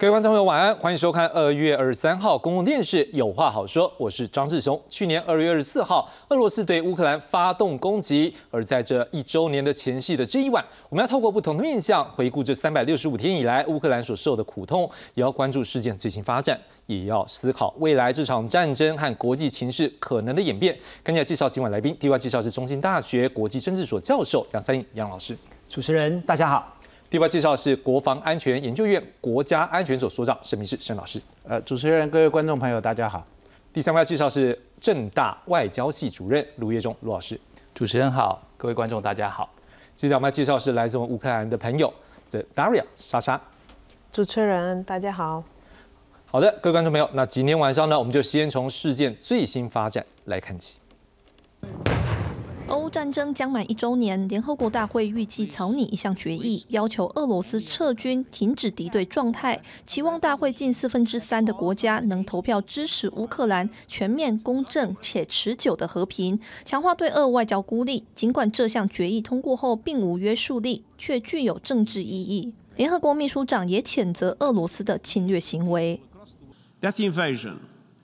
各位观众朋友，晚安，欢迎收看二月二十三号公共电视《有话好说》，我是张志雄。去年二月二十四号，俄罗斯对乌克兰发动攻击，而在这一周年的前夕的这一晚，我们要透过不同的面向回顾这三百六十五天以来乌克兰所受的苦痛，也要关注事件最新发展，也要思考未来这场战争和国际情势可能的演变。赶紧来介绍今晚来宾，第一位介绍是中兴大学国际政治所教授杨三英杨老师。主持人大家好。第八位介绍是国防安全研究院国家安全所所长沈明志沈老师。呃，主持人、各位观众朋友，大家好。第三位介绍是正大外交系主任卢业忠卢老师。主持人好，各位观众大家好。接下来我们要介绍是来自我们乌克兰的朋友，The Daria 莎莎。主持人大家好。好的，各位观众朋友，那今天晚上呢，我们就先从事件最新发展来看起。俄乌战争将满一周年，联合国大会预计草拟一项决议，要求俄罗斯撤军、停止敌对状态，期望大会近四分之三的国家能投票支持乌克兰全面、公正且持久的和平，强化对俄外交孤立。尽管这项决议通过后并无约束力，却具有政治意义。联合国秘书长也谴责俄罗斯的侵略行为。That invasion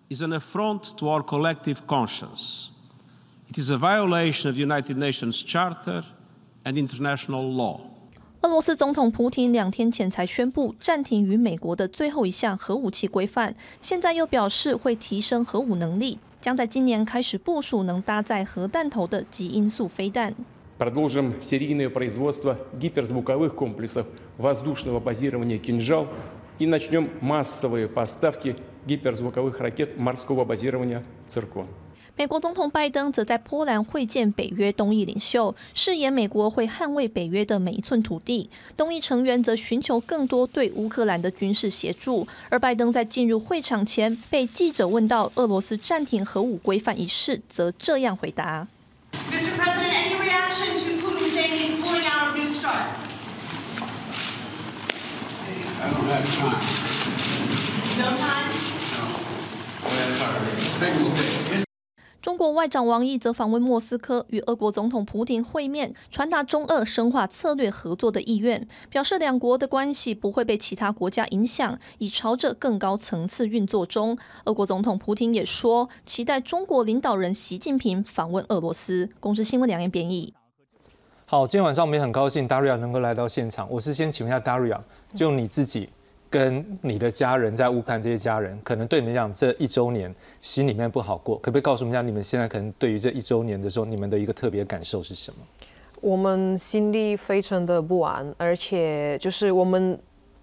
is an affront to our collective conscience. It is a violation of the United Nations Charter and international law. 俄罗斯总统普京两天前才宣布暂停与美国的最后一项核武器规范，现在又表示会提升核武能力，将在今年开始部署能搭载核弹头的极音速飞弹。Продолжим серийное производство гиперзвуковых комплексов воздушного базирования «Кинжал» и начнем массовые поставки гиперзвуковых ракет морского базирования «Циркон». 美国总统拜登则在波兰会见北约东翼领袖，誓言美国会捍卫北约的每一寸土地。东翼成员则寻求更多对乌克兰的军事协助。而拜登在进入会场前被记者问到俄罗斯暂停核武规范一事，则这样回答。中国外长王毅则访问莫斯科，与俄国总统普京会面，传达中俄深化策略合作的意愿，表示两国的关系不会被其他国家影响，已朝着更高层次运作中。俄国总统普京也说，期待中国领导人习近平访问俄罗斯。公司新闻两言编译。好，今天晚上我们也很高兴 Daria 能够来到现场。我是先请问一下 Daria，就你自己。跟你的家人在乌克兰这些家人，可能对你们讲这一周年心里面不好过，可不可以告诉我们一下，你们现在可能对于这一周年的时候，你们的一个特别感受是什么？我们心里非常的不安，而且就是我们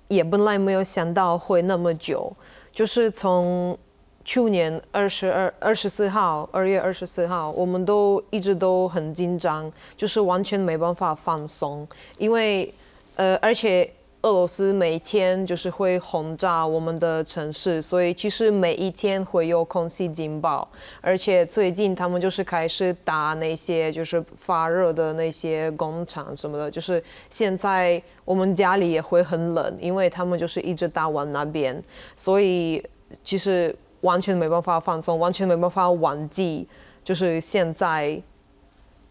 也本来没有想到会那么久，就是从去年二十二二十四号二月二十四号，我们都一直都很紧张，就是完全没办法放松，因为呃，而且。俄罗斯每天就是会轰炸我们的城市，所以其实每一天会有空气警报，而且最近他们就是开始打那些就是发热的那些工厂什么的，就是现在我们家里也会很冷，因为他们就是一直打往那边，所以其实完全没办法放松，完全没办法忘记，就是现在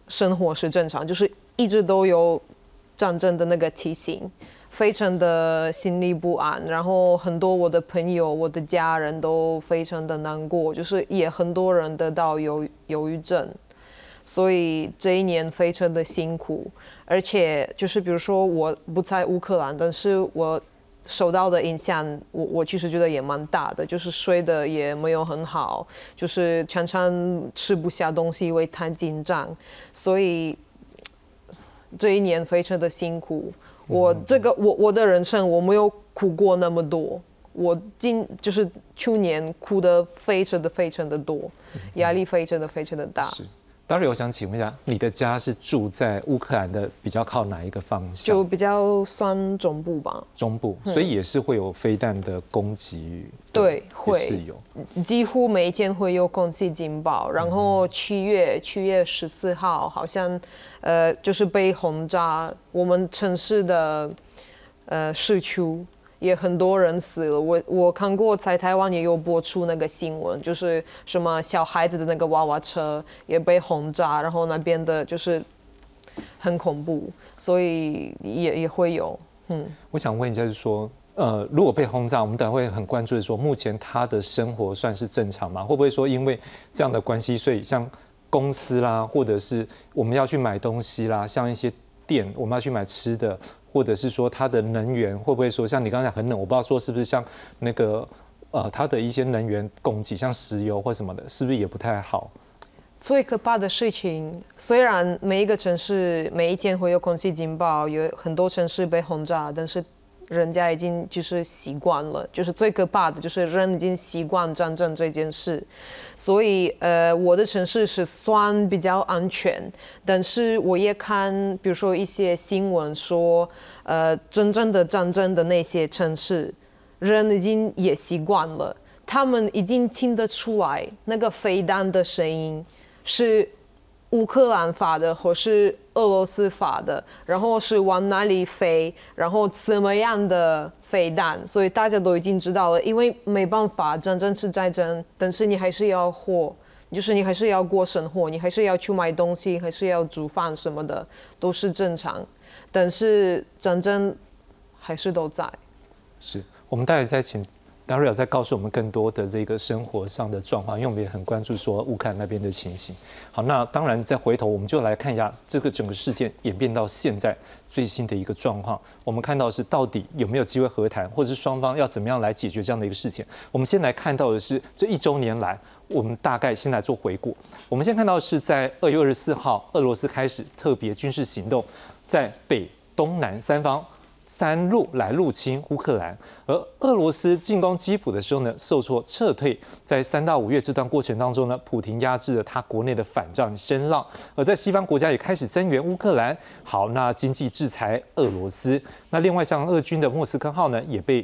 生活是正常，就是一直都有战争的那个提醒。非常的心里不安，然后很多我的朋友、我的家人都非常的难过，就是也很多人得到忧忧郁症，所以这一年非常的辛苦，而且就是比如说我不在乌克兰，但是我受到的影响，我我其实觉得也蛮大的，就是睡得也没有很好，就是常常吃不下东西，因为太紧张，所以这一年非常的辛苦。我这个我我的人生我没有哭过那么多，我今就是去年哭的非常的非常的多，压力非常的非常的大。是，当然我想请问一下，你的家是住在乌克兰的比较靠哪一个方向？就比较算中部吧。中部，所以也是会有飞弹的攻击。对，会是有，几乎每一天会有空气警报。然后七月七月十四号好像。呃，就是被轰炸，我们城市的呃市区也很多人死了。我我看过在台湾也有播出那个新闻，就是什么小孩子的那个娃娃车也被轰炸，然后那边的就是很恐怖，所以也也会有。嗯，我想问一下，就是说呃，如果被轰炸，我们当然会很关注的说，目前他的生活算是正常吗？会不会说因为这样的关系，所以像公司啦，或者是我们要去买东西啦，像一些电我们要去买吃的，或者是说它的能源会不会说像你刚才很冷，我不知道说是不是像那个呃它的一些能源供给，像石油或什么的，是不是也不太好？最可怕的事情，虽然每一个城市每一天会有空气警报，有很多城市被轰炸，但是人家已经就是习惯了。就是最可怕的就是人已经习惯战争这件事，所以呃，我的城市是算比较安全，但是我也看，比如说一些新闻说，呃，真正的战争的那些城市，人已经也习惯了，他们已经听得出来那个飞弹的声音。是乌克兰发的，或是俄罗斯发的，然后是往哪里飞，然后怎么样的飞弹，所以大家都已经知道了。因为没办法，战争是战争，但是你还是要活，就是你还是要过生活，你还是要去买东西，还是要煮饭什么的，都是正常。但是战争还是都在。是我们待会再请。当然有在告诉我们更多的这个生活上的状况，因为我们也很关注说乌克兰那边的情形。好，那当然再回头我们就来看一下这个整个事件演变到现在最新的一个状况。我们看到是到底有没有机会和谈，或者是双方要怎么样来解决这样的一个事情。我们先来看到的是这一周年来，我们大概先来做回顾。我们先看到是在二月二十四号，俄罗斯开始特别军事行动，在北、东南三方。三路来入侵乌克兰，而俄罗斯进攻基辅的时候呢，受挫撤退。在三到五月这段过程当中呢，普廷压制了他国内的反战声浪，而在西方国家也开始增援乌克兰。好，那经济制裁俄罗斯。那另外像俄军的莫斯科号呢，也被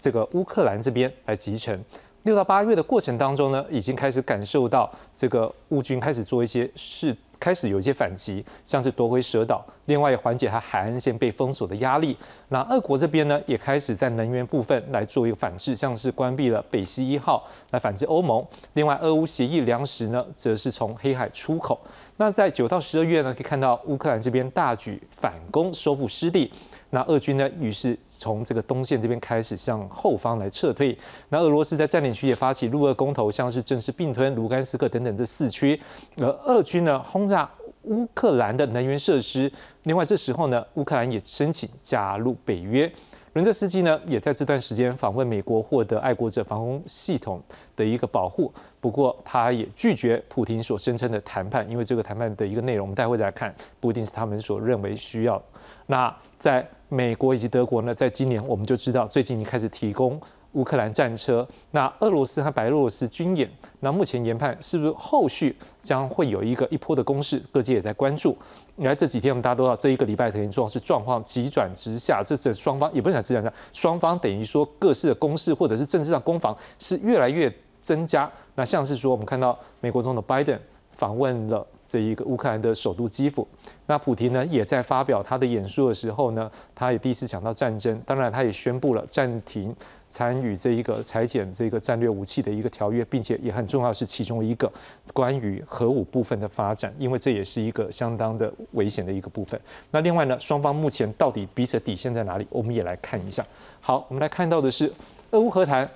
这个乌克兰这边来集成。六到八月的过程当中呢，已经开始感受到这个乌军开始做一些事。开始有一些反击，像是夺回蛇岛，另外也缓解它海岸线被封锁的压力。那俄国这边呢，也开始在能源部分来做一个反制，像是关闭了北溪一号来反制欧盟。另外，俄乌协议粮食呢，则是从黑海出口。那在九到十二月呢，可以看到乌克兰这边大举反攻，收复失地。那俄军呢，于是从这个东线这边开始向后方来撤退。那俄罗斯在占领区也发起入俄公投，像是正式并吞卢甘斯克等等这四区。而俄军呢，轰炸乌克兰的能源设施。另外，这时候呢，乌克兰也申请加入北约。伦泽斯基呢，也在这段时间访问美国，获得爱国者防空系统的一个保护。不过，他也拒绝普京所声称的谈判，因为这个谈判的一个内容，我们待会再看，不一定是他们所认为需要。那在美国以及德国呢，在今年我们就知道，最近已经开始提供乌克兰战车。那俄罗斯和白俄罗斯军演，那目前研判是不是后续将会有一个一波的攻势？各界也在关注。你看这几天，我们大家都知道，这一个礼拜等于状是状况急转直下，这这双方也不是讲急转直下，双方等于说各式的攻势或者是政治上攻防是越来越增加。那像是说，我们看到美国总统拜登访问了。这一个乌克兰的首都基辅，那普提呢也在发表他的演说的时候呢，他也第一次讲到战争，当然他也宣布了暂停参与这一个裁减这个战略武器的一个条约，并且也很重要是其中一个关于核武部分的发展，因为这也是一个相当的危险的一个部分。那另外呢，双方目前到底彼此底线在哪里？我们也来看一下。好，我们来看到的是俄乌和谈，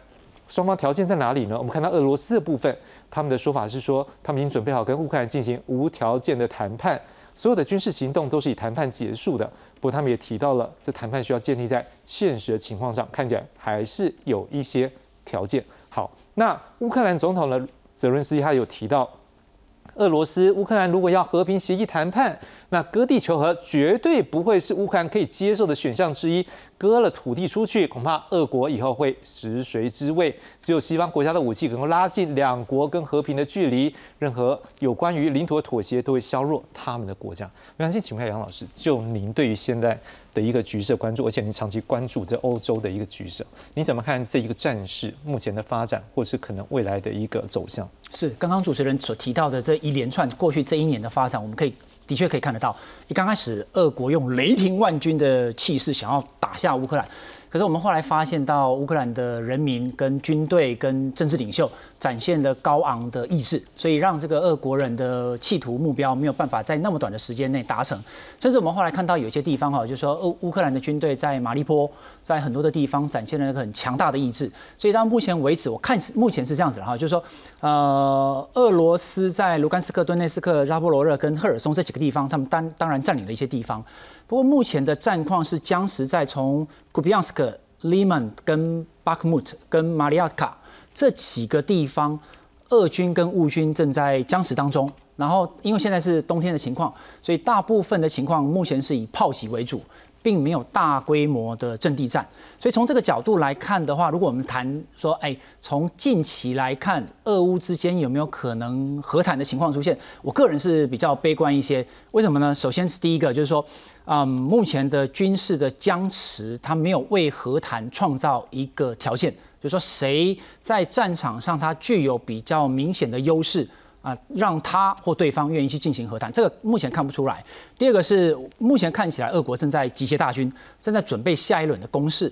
双方条件在哪里呢？我们看到俄罗斯的部分。他们的说法是说，他们已经准备好跟乌克兰进行无条件的谈判，所有的军事行动都是以谈判结束的。不过，他们也提到了，这谈判需要建立在现实的情况上，看起来还是有一些条件。好，那乌克兰总统呢，泽伦斯基他有提到，俄罗斯、乌克兰如果要和平协议谈判，那割地求和绝对不会是乌克兰可以接受的选项之一。割了土地出去，恐怕俄国以后会食髓知味。只有西方国家的武器能够拉近两国跟和平的距离，任何有关于领土的妥协都会削弱他们的国家。没关系，请问杨老师，就您对于现在的一个局势关注，而且您长期关注这欧洲的一个局势，你怎么看这一个战事目前的发展，或是可能未来的一个走向？是刚刚主持人所提到的这一连串过去这一年的发展，我们可以。的确可以看得到，一刚开始，俄国用雷霆万钧的气势想要打下乌克兰，可是我们后来发现到乌克兰的人民、跟军队、跟政治领袖展现了高昂的意志，所以让这个俄国人的企图目标没有办法在那么短的时间内达成。甚至我们后来看到有些地方哈，就是说乌乌克兰的军队在马利坡，在很多的地方展现了一个很强大的意志。所以到目前为止，我看目前是这样子的哈，就是说，呃，俄罗斯在卢甘斯克、顿内斯克、扎波罗热跟赫尔松这几个地方，他们当当然占领了一些地方。不过目前的战况是僵持在从库比扬斯克、利曼跟巴克穆特跟马里亚卡这几个地方，俄军跟乌军正在僵持当中。然后因为现在是冬天的情况，所以大部分的情况目前是以炮击为主。并没有大规模的阵地战，所以从这个角度来看的话，如果我们谈说，哎，从近期来看，俄乌之间有没有可能和谈的情况出现？我个人是比较悲观一些。为什么呢？首先是第一个，就是说，嗯，目前的军事的僵持，它没有为和谈创造一个条件，就是说，谁在战场上它具有比较明显的优势。啊，让他或对方愿意去进行和谈，这个目前看不出来。第二个是，目前看起来俄国正在集结大军，正在准备下一轮的攻势。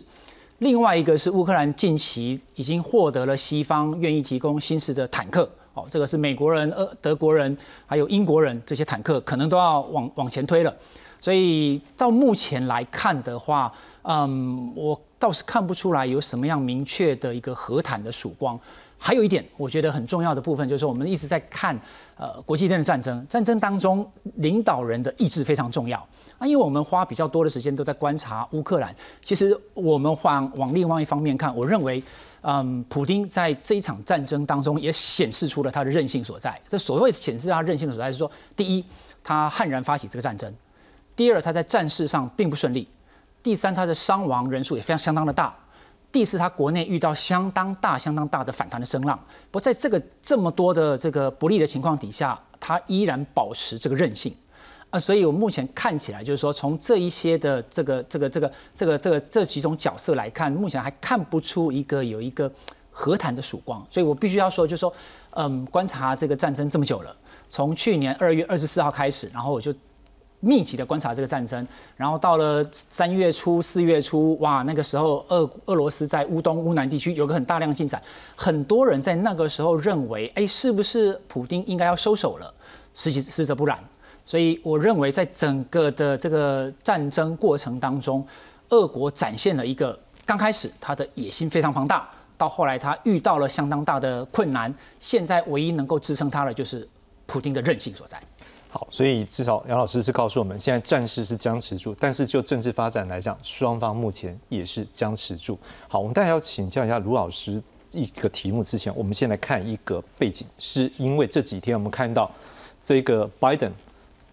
另外一个是乌克兰近期已经获得了西方愿意提供新式的坦克，哦，这个是美国人、呃德国人还有英国人这些坦克可能都要往往前推了。所以到目前来看的话，嗯，我倒是看不出来有什么样明确的一个和谈的曙光。还有一点，我觉得很重要的部分，就是我们一直在看，呃，国际间的战争，战争当中领导人的意志非常重要啊。因为我们花比较多的时间都在观察乌克兰，其实我们往往另外一方面看，我认为，嗯，普京在这一场战争当中也显示出了他的韧性所在。这所谓显示他韧性的所在，是说，第一，他悍然发起这个战争；第二，他在战事上并不顺利；第三，他的伤亡人数也非常相当的大。第四，他国内遇到相当大、相当大的反弹的声浪，不过在这个这么多的这个不利的情况底下，他依然保持这个韧性啊，所以我目前看起来就是说，从这一些的这个、这个、这个、这个、这个这几种角色来看，目前还看不出一个有一个和谈的曙光，所以我必须要说，就是说，嗯，观察这个战争这么久了，从去年二月二十四号开始，然后我就。密集的观察这个战争，然后到了三月初、四月初，哇，那个时候俄俄罗斯在乌东、乌南地区有个很大量进展，很多人在那个时候认为，哎，是不是普京应该要收手了？实际实则不然，所以我认为在整个的这个战争过程当中，俄国展现了一个刚开始他的野心非常庞大，到后来他遇到了相当大的困难，现在唯一能够支撑他的就是普京的韧性所在。好，所以至少杨老师是告诉我们，现在战事是僵持住，但是就政治发展来讲，双方目前也是僵持住。好，我们大家要请教一下卢老师一个题目之前，我们先来看一个背景，是因为这几天我们看到这个拜登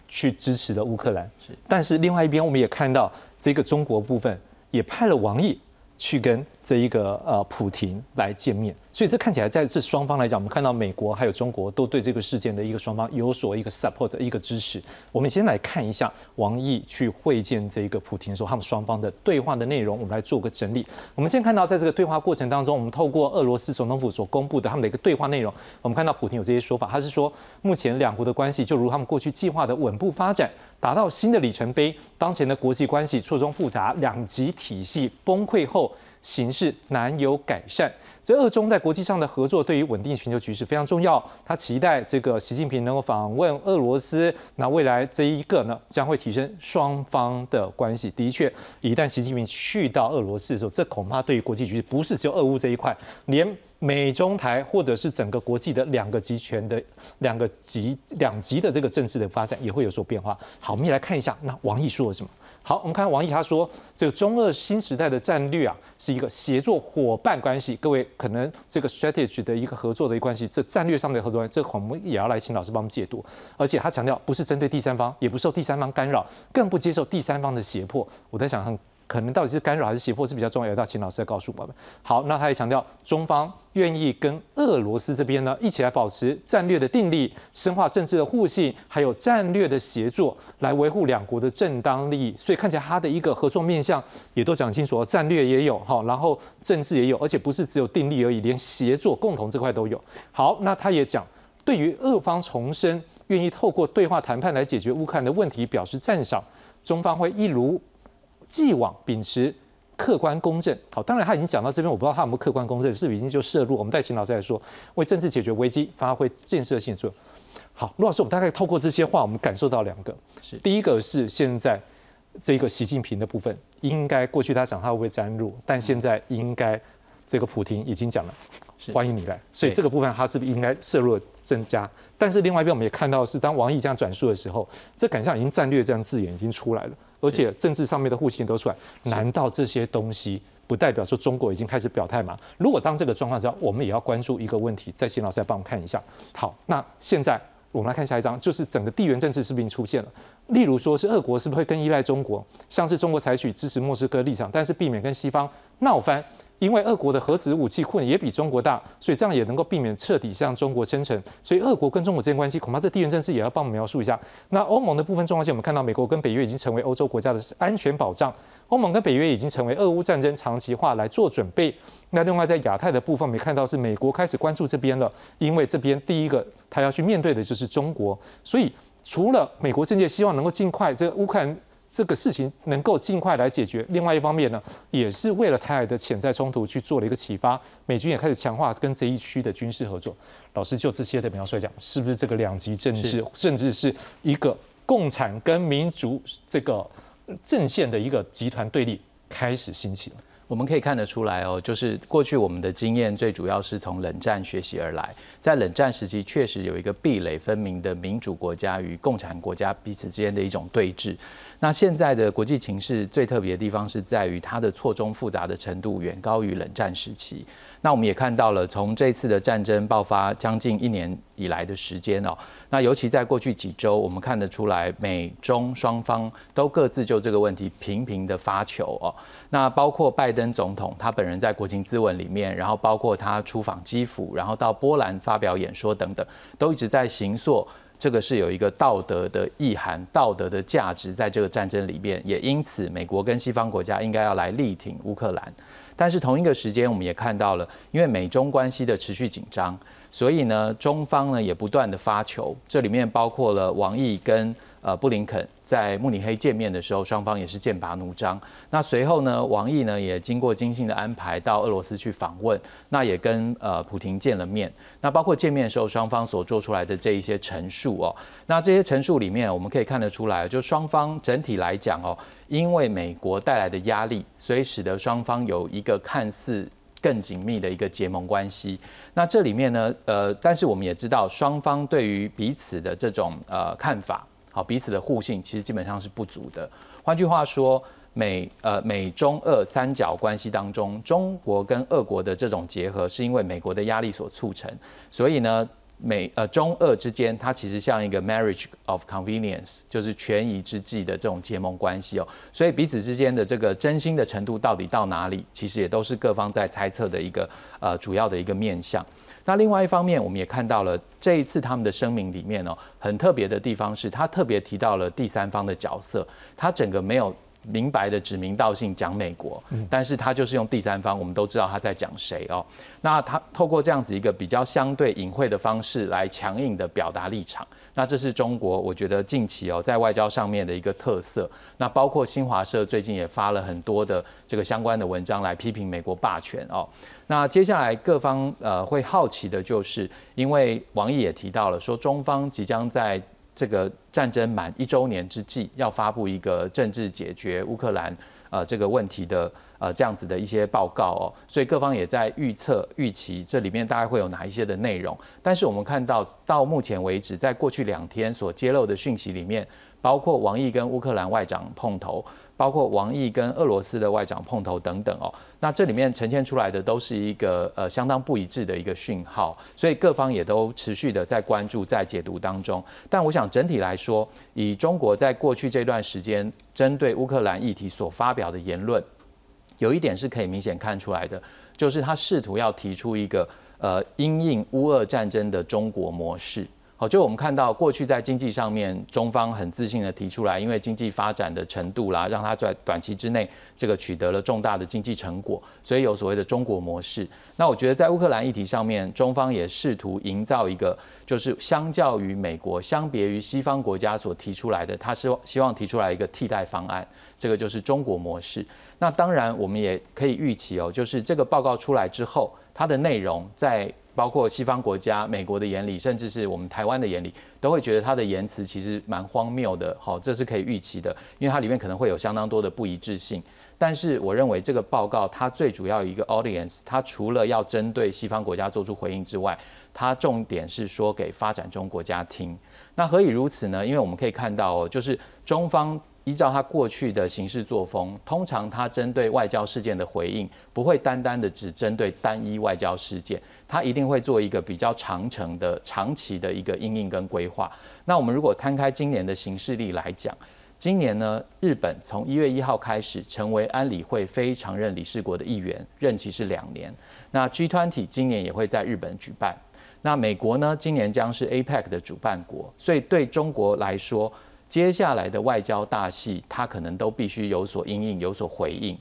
去支持了乌克兰，是，但是另外一边我们也看到这个中国部分也派了王毅去跟这一个呃普廷来见面。所以这看起来在这双方来讲，我们看到美国还有中国都对这个事件的一个双方有所一个 support 一个支持。我们先来看一下王毅去会见这一个普京的时候，他们双方的对话的内容，我们来做个整理。我们先看到在这个对话过程当中，我们透过俄罗斯总统府所公布的他们的一个对话内容，我们看到普京有这些说法，他是说目前两国的关系就如他们过去计划的稳步发展，达到新的里程碑。当前的国际关系错综复杂，两极体系崩溃后，形势难有改善。这二中在国际上的合作对于稳定全球局势非常重要。他期待这个习近平能够访问俄罗斯，那未来这一个呢将会提升双方的关系。的确，一旦习近平去到俄罗斯的时候，这恐怕对于国际局势不是只有俄乌这一块，连美中台或者是整个国际的两个集权的两个极两极的这个政治的发展也会有所变化。好，我们也来看一下，那王毅说了什么。好，我们看王毅他说，这个中俄新时代的战略啊，是一个协作伙伴关系。各位可能这个 strategy 的一个合作的一个关系，这战略上面的合作，这个我们也要来请老师帮我们解读。而且他强调，不是针对第三方，也不受第三方干扰，更不接受第三方的胁迫。我在想很。可能到底是干扰还是胁迫是比较重要，要请老师来告诉我们。好，那他也强调，中方愿意跟俄罗斯这边呢一起来保持战略的定力，深化政治的互信，还有战略的协作，来维护两国的正当利益。所以看起来他的一个合作面向也都讲清楚，战略也有哈，然后政治也有，而且不是只有定力而已，连协作共同这块都有。好，那他也讲，对于俄方重申愿意透过对话谈判来解决乌克兰的问题表示赞赏，中方会一如。既往秉持客观公正。好，当然他已经讲到这边，我不知道他有没有客观公正，是不是已经就涉入？我们带秦老师来说，为政治解决危机发挥建设性作用。好，陆老师，我们大概透过这些话，我们感受到两个，是第一个是现在这个习近平的部分，应该过去他讲他会不会沾入，但现在应该这个普京已经讲了，欢迎你来，所以这个部分它是不是应该摄入增加？但是另外一边我们也看到是，当王毅这样转述的时候，这感觉上已经战略这样字眼已经出来了，而且政治上面的互信都出来，难道这些东西不代表说中国已经开始表态吗？如果当这个状况之下，我们也要关注一个问题，在新老师来帮我们看一下。好，那现在。我们来看下一章，就是整个地缘政治是不是出现了？例如说是俄国是不是会更依赖中国？像是中国采取支持莫斯科立场，但是避免跟西方闹翻，因为俄国的核子武器库也比中国大，所以这样也能够避免彻底向中国生成。所以俄国跟中国之间关系，恐怕这地缘政治也要帮我们描述一下。那欧盟的部分重要性，我们看到美国跟北约已经成为欧洲国家的安全保障，欧盟跟北约已经成为俄乌战争长期化来做准备。那另外在亚太的部分，我们看到是美国开始关注这边了，因为这边第一个他要去面对的就是中国，所以除了美国政界希望能够尽快这个乌克兰这个事情能够尽快来解决，另外一方面呢，也是为了台海的潜在冲突去做了一个启发，美军也开始强化跟这一区的军事合作。老师就这些的描述来讲，是不是这个两极政治，甚至是一个共产跟民族这个阵线的一个集团对立开始兴起了？我们可以看得出来哦，就是过去我们的经验最主要是从冷战学习而来，在冷战时期确实有一个壁垒分明的民主国家与共产国家彼此之间的一种对峙。那现在的国际情势最特别的地方是在于它的错综复杂的程度远高于冷战时期。那我们也看到了，从这次的战争爆发将近一年以来的时间哦，那尤其在过去几周，我们看得出来，美中双方都各自就这个问题频频的发球哦。那包括拜登总统他本人在国情咨文里面，然后包括他出访基辅，然后到波兰发表演说等等，都一直在行塑这个是有一个道德的意涵、道德的价值在这个战争里面，也因此美国跟西方国家应该要来力挺乌克兰。但是同一个时间，我们也看到了，因为美中关系的持续紧张，所以呢，中方呢也不断的发球，这里面包括了王毅跟。呃，布林肯在慕尼黑见面的时候，双方也是剑拔弩张。那随后呢，王毅呢也经过精心的安排到俄罗斯去访问，那也跟呃普廷见了面。那包括见面的时候，双方所做出来的这一些陈述哦，那这些陈述里面，我们可以看得出来，就双方整体来讲哦，因为美国带来的压力，所以使得双方有一个看似更紧密的一个结盟关系。那这里面呢，呃，但是我们也知道，双方对于彼此的这种呃看法。好，彼此的互信其实基本上是不足的。换句话说，美呃美中俄三角关系当中，中国跟俄国的这种结合，是因为美国的压力所促成。所以呢，美呃中俄之间，它其实像一个 marriage of convenience，就是权宜之计的这种结盟关系哦。所以彼此之间的这个真心的程度到底到哪里，其实也都是各方在猜测的一个呃主要的一个面向。那另外一方面，我们也看到了这一次他们的声明里面哦，很特别的地方是，他特别提到了第三方的角色，他整个没有明白的指名道姓讲美国，但是他就是用第三方，我们都知道他在讲谁哦。那他透过这样子一个比较相对隐晦的方式来强硬的表达立场。那这是中国，我觉得近期哦，在外交上面的一个特色。那包括新华社最近也发了很多的这个相关的文章来批评美国霸权哦。那接下来各方呃会好奇的就是，因为王毅也提到了说，中方即将在这个战争满一周年之际，要发布一个政治解决乌克兰呃这个问题的。呃，这样子的一些报告哦，所以各方也在预测、预期这里面大概会有哪一些的内容。但是我们看到，到目前为止，在过去两天所揭露的讯息里面，包括王毅跟乌克兰外长碰头，包括王毅跟俄罗斯的外长碰头等等哦，那这里面呈现出来的都是一个呃相当不一致的一个讯号，所以各方也都持续的在关注、在解读当中。但我想整体来说，以中国在过去这段时间针对乌克兰议题所发表的言论。有一点是可以明显看出来的，就是他试图要提出一个呃因应乌俄战争的中国模式。好，就我们看到过去在经济上面，中方很自信的提出来，因为经济发展的程度啦，让它在短期之内这个取得了重大的经济成果，所以有所谓的中国模式。那我觉得在乌克兰议题上面，中方也试图营造一个，就是相较于美国，相别于西方国家所提出来的，他是希望提出来一个替代方案，这个就是中国模式。那当然我们也可以预期哦，就是这个报告出来之后，它的内容在。包括西方国家、美国的眼里，甚至是我们台湾的眼里，都会觉得他的言辞其实蛮荒谬的。好，这是可以预期的，因为它里面可能会有相当多的不一致性。但是我认为这个报告它最主要一个 audience，它除了要针对西方国家做出回应之外，它重点是说给发展中国家听。那何以如此呢？因为我们可以看到哦，就是中方。依照他过去的行事作风，通常他针对外交事件的回应不会单单的只针对单一外交事件，他一定会做一个比较长程的、长期的一个应应跟规划。那我们如果摊开今年的形势力来讲，今年呢，日本从一月一号开始成为安理会非常任理事国的一员，任期是两年。那 G20 今年也会在日本举办。那美国呢，今年将是 APEC 的主办国，所以对中国来说。接下来的外交大戏，它可能都必须有所应应、有所回应。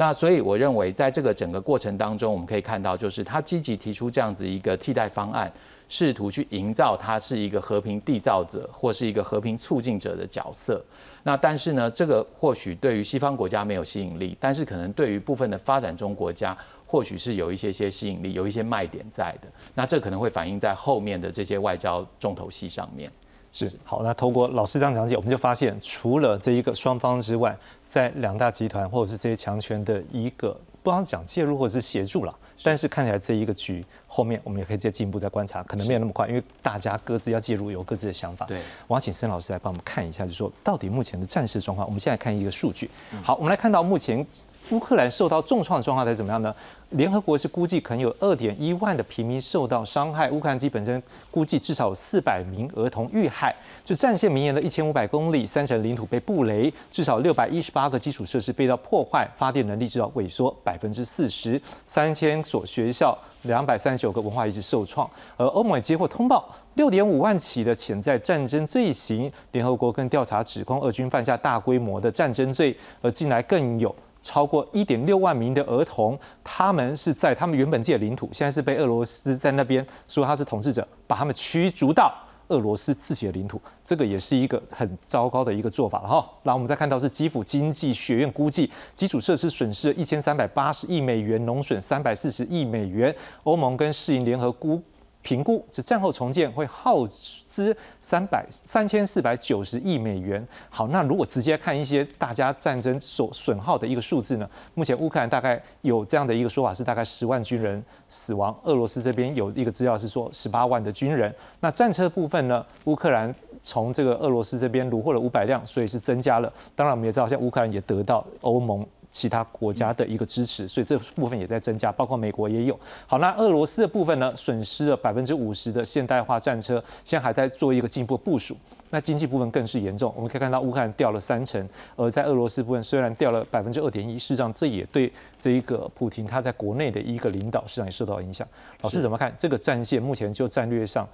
那所以我认为，在这个整个过程当中，我们可以看到，就是他积极提出这样子一个替代方案，试图去营造他是一个和平缔造者或是一个和平促进者的角色。那但是呢，这个或许对于西方国家没有吸引力，但是可能对于部分的发展中国家，或许是有一些些吸引力，有一些卖点在的。那这可能会反映在后面的这些外交重头戏上面。是。好，那透过老师这样讲解，我们就发现，除了这一个双方之外，在两大集团或者是这些强权的一个，不光讲介入或者是协助了，但是看起来这一个局后面，我们也可以再进一步再观察，可能没有那么快，因为大家各自要介入，有各自的想法。对，我要请申老师来帮我们看一下，就是说到底目前的战事状况。我们现在看一个数据，好，我们来看到目前乌克兰受到重创的状况在怎么样呢？联合国是估计可能有二点一万的平民受到伤害，乌克兰基本身估计至少有四百名儿童遇害。就战线绵延了一千五百公里，三成领土被布雷，至少六百一十八个基础设施被到破坏，发电能力至少萎缩百分之四十，三千所学校，两百三十九个文化遗址受创。而欧盟也接获通报，六点五万起的潜在战争罪行，联合国跟调查指控俄军犯下大规模的战争罪，而近来更有。超过一点六万名的儿童，他们是在他们原本界的领土，现在是被俄罗斯在那边说他是统治者，把他们驱逐到俄罗斯自己的领土，这个也是一个很糟糕的一个做法了哈。然后我们再看到是基辅经济学院估计基础设施损失一千三百八十亿美元，农损三百四十亿美元，欧盟跟世银联合估。评估这战后重建会耗资三百三千四百九十亿美元。好，那如果直接看一些大家战争所损耗的一个数字呢？目前乌克兰大概有这样的一个说法，是大概十万军人死亡。俄罗斯这边有一个资料是说十八万的军人。那战车部分呢？乌克兰从这个俄罗斯这边虏获了五百辆，所以是增加了。当然，我们也知道，像乌克兰也得到欧盟。其他国家的一个支持，所以这部分也在增加，包括美国也有。好，那俄罗斯的部分呢，损失了百分之五十的现代化战车，现在还在做一个进一步部署。那经济部分更是严重，我们可以看到乌克兰掉了三成，而在俄罗斯部分虽然掉了百分之二点一，事实上这也对这一个普京他在国内的一个领导实际上也受到影响。老师怎么看这个战线？目前就战略上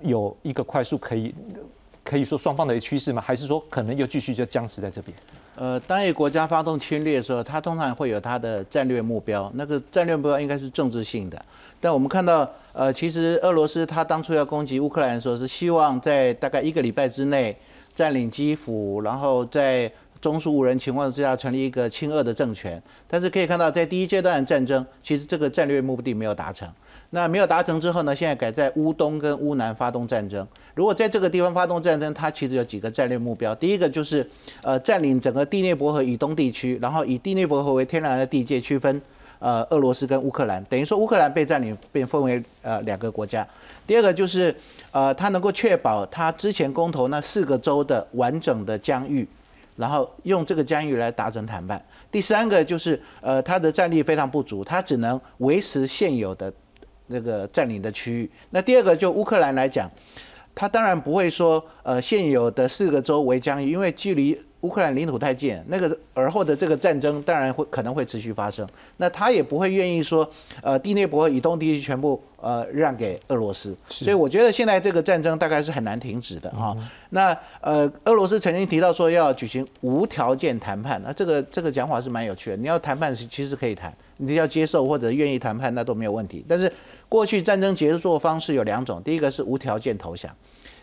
有一个快速可以可以说双方的趋势吗？还是说可能又继续就僵持在这边？呃，当一个国家发动侵略的时候，它通常会有它的战略目标，那个战略目标应该是政治性的。但我们看到，呃，其实俄罗斯它当初要攻击乌克兰的时候，是希望在大概一个礼拜之内占领基辅，然后在中枢无人情况之下成立一个亲俄的政权。但是可以看到，在第一阶段的战争，其实这个战略目的没有达成。那没有达成之后呢？现在改在乌东跟乌南发动战争。如果在这个地方发动战争，它其实有几个战略目标。第一个就是，呃，占领整个第聂伯河以东地区，然后以第聂伯河为天然的地界，区分呃俄罗斯跟乌克兰。等于说乌克兰被占领，变分为呃两个国家。第二个就是，呃，它能够确保它之前公投那四个州的完整的疆域，然后用这个疆域来达成谈判。第三个就是，呃，它的战力非常不足，它只能维持现有的。那个占领的区域，那第二个就乌克兰来讲，他当然不会说，呃，现有的四个州为疆域，因为距离乌克兰领土太近，那个而后的这个战争当然会可能会持续发生。那他也不会愿意说，呃，第聂伯河以东地区全部呃让给俄罗斯。所以我觉得现在这个战争大概是很难停止的啊。那呃，俄罗斯曾经提到说要举行无条件谈判，那这个这个讲法是蛮有趣的。你要谈判是其实可以谈，你要接受或者愿意谈判那都没有问题。但是过去战争结束方式有两种，第一个是无条件投降，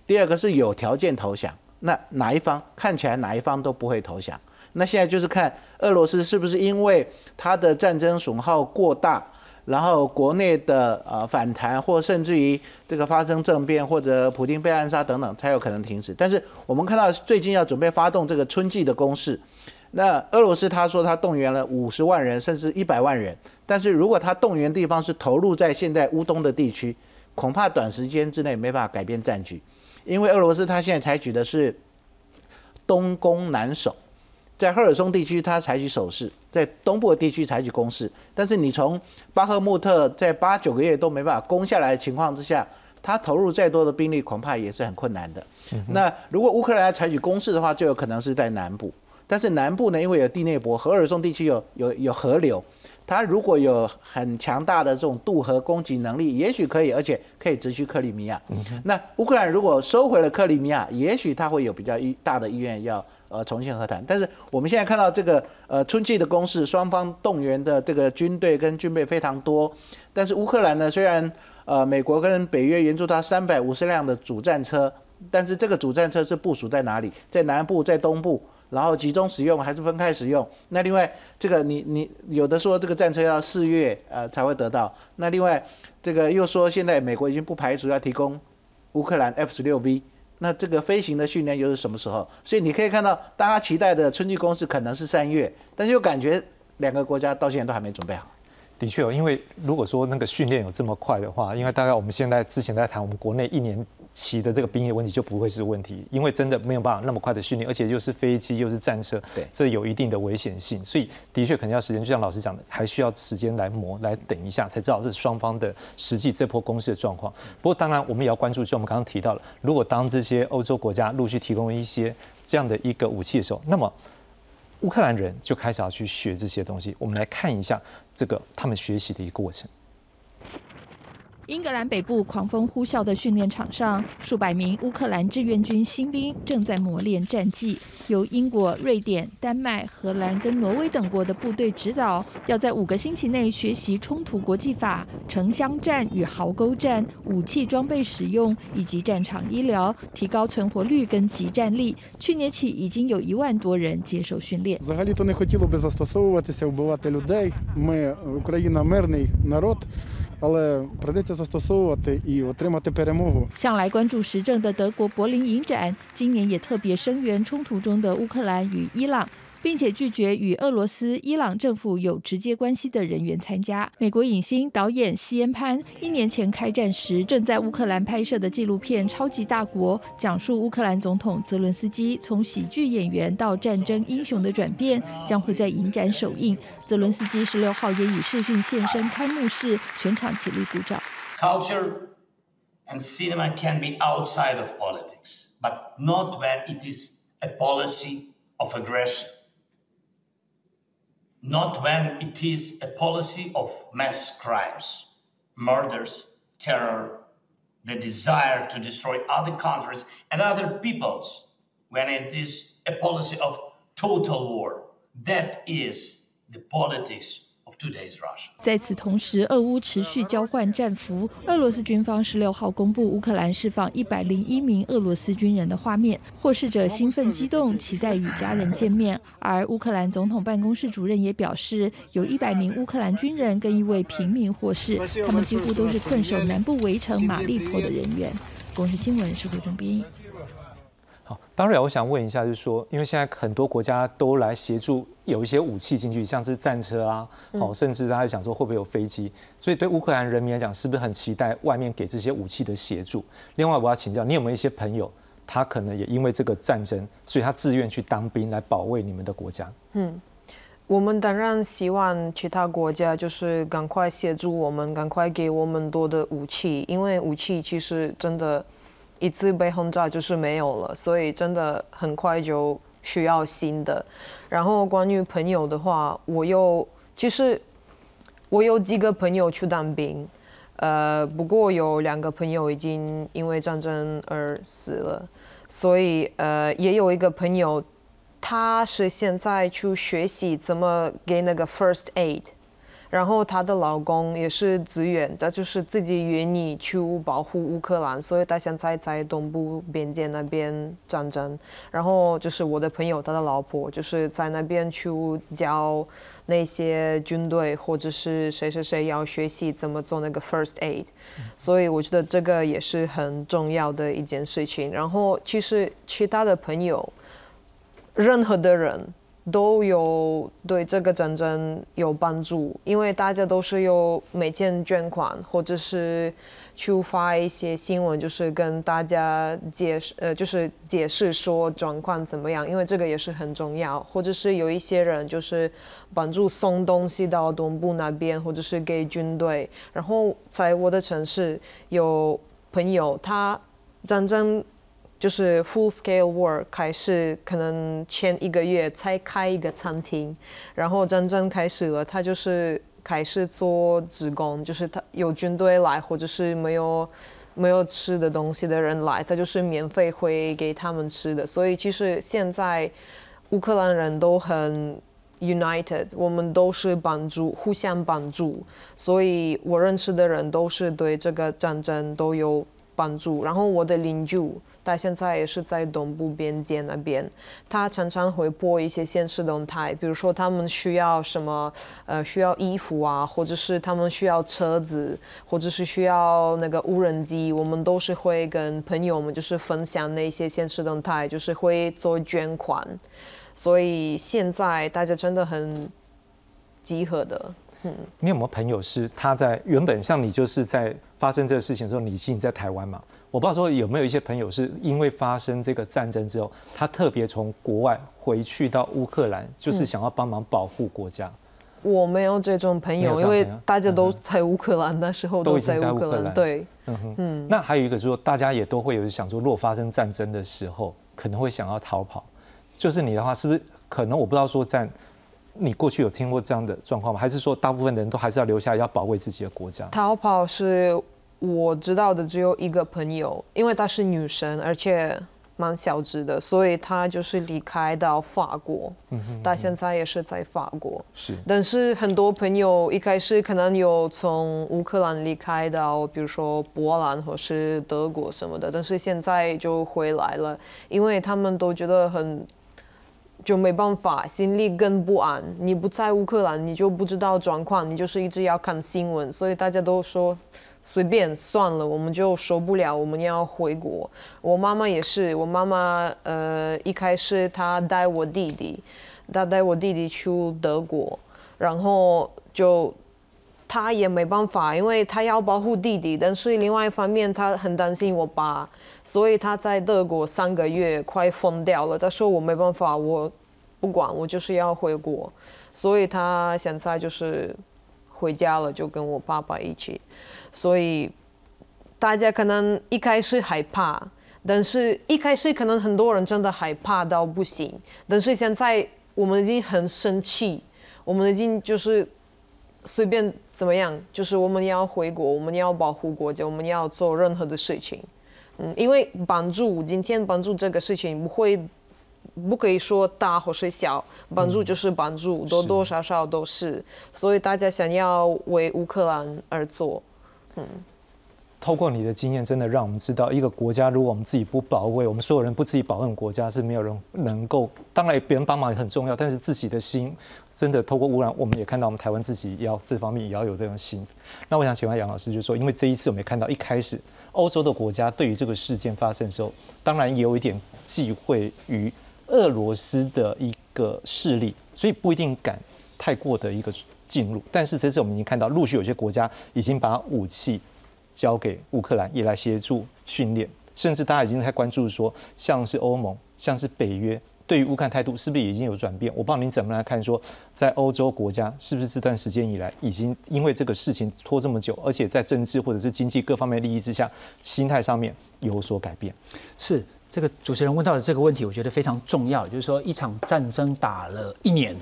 第二个是有条件投降。那哪一方看起来哪一方都不会投降？那现在就是看俄罗斯是不是因为它的战争损耗过大，然后国内的呃反弹，或甚至于这个发生政变或者普京被暗杀等等，才有可能停止。但是我们看到最近要准备发动这个春季的攻势，那俄罗斯他说他动员了五十万人甚至一百万人，但是如果他动员地方是投入在现在乌东的地区，恐怕短时间之内没办法改变战局。因为俄罗斯它现在采取的是东攻南守，在赫尔松地区它采取守势，在东部的地区采取攻势。但是你从巴赫穆特在八九个月都没办法攻下来的情况之下，他投入再多的兵力恐怕也是很困难的。那如果乌克兰要采取攻势的话，就有可能是在南部。但是南部呢，因为有第聂伯和尔松地区有有有河流。他如果有很强大的这种渡河攻击能力，也许可以，而且可以直趋克里米亚。那乌克兰如果收回了克里米亚，也许他会有比较大的意愿要呃重新和谈。但是我们现在看到这个呃春季的攻势，双方动员的这个军队跟军备非常多。但是乌克兰呢，虽然呃美国跟北约援助他三百五十辆的主战车，但是这个主战车是部署在哪里？在南部，在东部？然后集中使用还是分开使用？那另外这个你你有的说这个战车要四月呃才会得到。那另外这个又说现在美国已经不排除要提供乌克兰 F 十六 V。那这个飞行的训练又是什么时候？所以你可以看到大家期待的春季攻势可能是三月，但是又感觉两个国家到现在都还没准备好。的确哦，因为如果说那个训练有这么快的话，因为大概我们现在之前在谈我们国内一年。起的这个兵役问题就不会是问题，因为真的没有办法那么快的训练，而且又是飞机又是战车，对，这有一定的危险性，所以的确可能要时间，就像老师讲的，还需要时间来磨，来等一下才知道是双方的实际这波攻势的状况。不过当然我们也要关注，就我们刚刚提到了，如果当这些欧洲国家陆续提供一些这样的一个武器的时候，那么乌克兰人就开始要去学这些东西。我们来看一下这个他们学习的一个过程。英格兰北部狂风呼啸的训练场上，数百名乌克兰志愿军新兵正在磨练战技。由英国、瑞典、丹麦、荷兰跟挪威等国的部队指导，要在五个星期内学习冲突国际法、城乡战与壕沟战、武器装备使用以及战场医疗，提高存活率跟集战力。去年起，已经有一万多人接受训练。向来关注时政的德国柏林影展，今年也特别声援冲突中的乌克兰与伊朗。并且拒绝与俄罗斯、伊朗政府有直接关系的人员参加。美国影星导演西恩潘一年前开战时正在乌克兰拍摄的纪录片《超级大国》，讲述乌克兰总统泽伦斯基从喜剧演员到战争英雄的转变，将会在影展首映。泽伦斯基十六号也以视讯现身开幕式，全场起立鼓掌。Culture and cinema can be outside of politics, but not when it is a policy of aggression. Not when it is a policy of mass crimes, murders, terror, the desire to destroy other countries and other peoples, when it is a policy of total war. That is the politics 在此同时，俄乌持续交换战俘。俄罗斯军方十六号公布乌克兰释放一百零一名俄罗斯军人的画面，获释者兴奋激动，期待与家人见面。而乌克兰总统办公室主任也表示，有一百名乌克兰军人跟一位平民获释，他们几乎都是困守南部围城马利坡的人员。公视新闻是会中编译。好，当然，我想问一下，就是说，因为现在很多国家都来协助，有一些武器进去，像是战车啊，哦，甚至大家想说会不会有飞机，所以对乌克兰人民来讲，是不是很期待外面给这些武器的协助？另外，我要请教，你有没有一些朋友，他可能也因为这个战争，所以他自愿去当兵来保卫你们的国家？嗯，我们当然希望其他国家就是赶快协助我们，赶快给我们多的武器，因为武器其实真的。一次被轰炸就是没有了，所以真的很快就。需要新的。然后关于朋友的话，我又其实我有几个朋友去当兵，呃，不过有两个朋友已经因为战争而死了，所以呃，也有一个朋友，他是现在去学习怎么给那个 first aid。然后她的老公也是自愿，他就是自己愿意去保护乌克兰，所以他现在在东部边界那边战争。然后就是我的朋友，他的老婆就是在那边去教那些军队或者是谁谁谁要学习怎么做那个 first aid。所以我觉得这个也是很重要的一件事情。然后其实其他的朋友，任何的人。都有对这个战争有帮助，因为大家都是有每天捐款，或者是去发一些新闻，就是跟大家解释，呃，就是解释说状况怎么样，因为这个也是很重要。或者是有一些人就是帮助送东西到东部那边，或者是给军队。然后在我的城市有朋友，他战争。就是 full scale war 开始，可能前一个月才开一个餐厅，然后真正开始了，他就是开始做职工，就是他有军队来，或者是没有没有吃的东西的人来，他就是免费会给他们吃的。所以其实现在乌克兰人都很 united，我们都是帮助，互相帮助。所以我认识的人都是对这个战争都有帮助。然后我的邻居。他现在也是在东部边界那边，他常常会播一些现实动态，比如说他们需要什么，呃，需要衣服啊，或者是他们需要车子，或者是需要那个无人机，我们都是会跟朋友们就是分享那些现实动态，就是会做捐款，所以现在大家真的很集合的。嗯，你有没有朋友是他在原本像你就是在发生这个事情的时候，你已经在台湾嘛？我不知道说有没有一些朋友是因为发生这个战争之后，他特别从国外回去到乌克兰，就是想要帮忙保护国家。我没有这种朋友，因为大家都在乌克兰，那时候都在乌克兰。对，嗯哼，嗯。那还有一个是说，大家也都会有想说，如果发生战争的时候，可能会想要逃跑。就是你的话，是不是可能我不知道说在你过去有听过这样的状况吗？还是说大部分人都还是要留下，要保卫自己的国家？逃跑是。我知道的只有一个朋友，因为她是女生，而且蛮小只的，所以她就是离开到法国。嗯哼，她现在也是在法国。是，但是很多朋友一开始可能有从乌克兰离开到，比如说波兰或是德国什么的，但是现在就回来了，因为他们都觉得很就没办法，心里更不安。你不在乌克兰，你就不知道状况，你就是一直要看新闻，所以大家都说。随便算了，我们就受不了，我们要回国。我妈妈也是，我妈妈呃一开始她带我弟弟，她带我弟弟去德国，然后就她也没办法，因为她要保护弟弟，但是另外一方面她很担心我爸，所以她在德国三个月快疯掉了。她说我没办法，我不管，我就是要回国，所以她现在就是回家了，就跟我爸爸一起。所以大家可能一开始害怕，但是一开始可能很多人真的害怕到不行。但是现在我们已经很生气，我们已经就是随便怎么样，就是我们要回国，我们要保护国家，我们要做任何的事情。嗯，因为帮助今天帮助这个事情不会不可以说大或是小，帮助就是帮助，多多少少都是。所以大家想要为乌克兰而做。嗯，透过你的经验，真的让我们知道，一个国家如果我们自己不保卫，我们所有人不自己保卫国家，是没有人能够。当然，别人帮忙也很重要，但是自己的心，真的透过污染，我们也看到，我们台湾自己要这方面也要有这种心。那我想请问杨老师，就是说，因为这一次我们也看到，一开始欧洲的国家对于这个事件发生的时候，当然也有一点忌讳于俄罗斯的一个势力，所以不一定敢太过的一个。进入，但是这次我们已经看到，陆续有些国家已经把武器交给乌克兰，也来协助训练，甚至大家已经在关注说，像是欧盟，像是北约，对于乌克兰态度是不是已经有转变？我不知道您怎么来看，说在欧洲国家是不是这段时间以来，已经因为这个事情拖这么久，而且在政治或者是经济各方面利益之下，心态上面有所改变？是。这个主持人问到的这个问题，我觉得非常重要，就是说一场战争打了一年，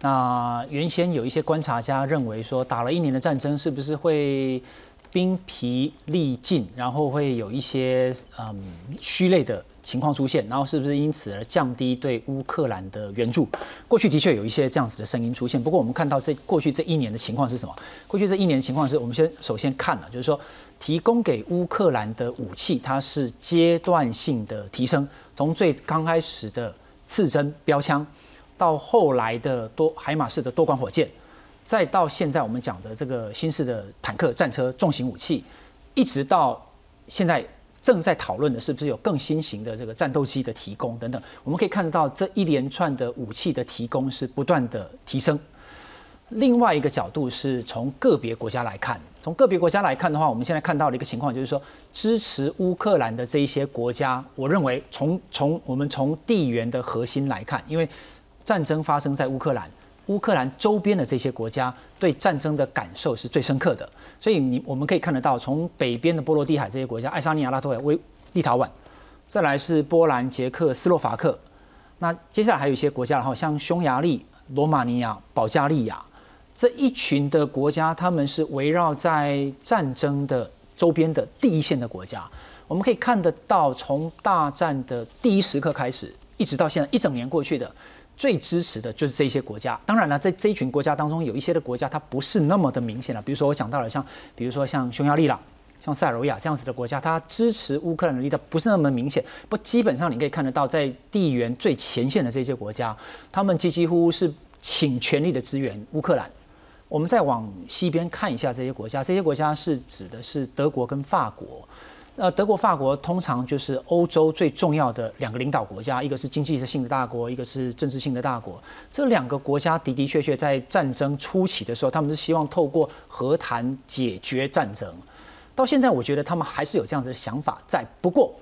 那原先有一些观察家认为说，打了一年的战争是不是会兵疲力尽，然后会有一些嗯虚累的情况出现，然后是不是因此而降低对乌克兰的援助？过去的确有一些这样子的声音出现，不过我们看到这过去这一年的情况是什么？过去这一年的情况是我们先首先看了，就是说。提供给乌克兰的武器，它是阶段性的提升，从最刚开始的刺针标枪，到后来的多海马式的多管火箭，再到现在我们讲的这个新式的坦克、战车、重型武器，一直到现在正在讨论的是不是有更新型的这个战斗机的提供等等，我们可以看得到这一连串的武器的提供是不断的提升。另外一个角度是从个别国家来看，从个别国家来看的话，我们现在看到的一个情况就是说，支持乌克兰的这一些国家，我认为从从我们从地缘的核心来看，因为战争发生在乌克兰，乌克兰周边的这些国家对战争的感受是最深刻的，所以你我们可以看得到，从北边的波罗的海这些国家，爱沙尼亚、拉脱维亚、威立陶宛，再来是波兰、捷克斯洛伐克，那接下来还有一些国家，然后像匈牙利、罗马尼亚、保加利亚。这一群的国家，他们是围绕在战争的周边的第一线的国家。我们可以看得到，从大战的第一时刻开始，一直到现在一整年过去的，最支持的就是这些国家。当然了，在这一群国家当中，有一些的国家它不是那么的明显了。比如说我讲到了像，比如说像匈牙利啦，像塞尔维亚这样子的国家，它支持乌克兰的力道不是那么明显。不，基本上你可以看得到，在地缘最前线的这些国家，他们几几乎是倾全力的支援乌克兰。我们再往西边看一下这些国家，这些国家是指的是德国跟法国。那德国、法国通常就是欧洲最重要的两个领导国家，一个是经济性的大国，一个是政治性的大国。这两个国家的的确确在战争初期的时候，他们是希望透过和谈解决战争。到现在，我觉得他们还是有这样子的想法在。不过，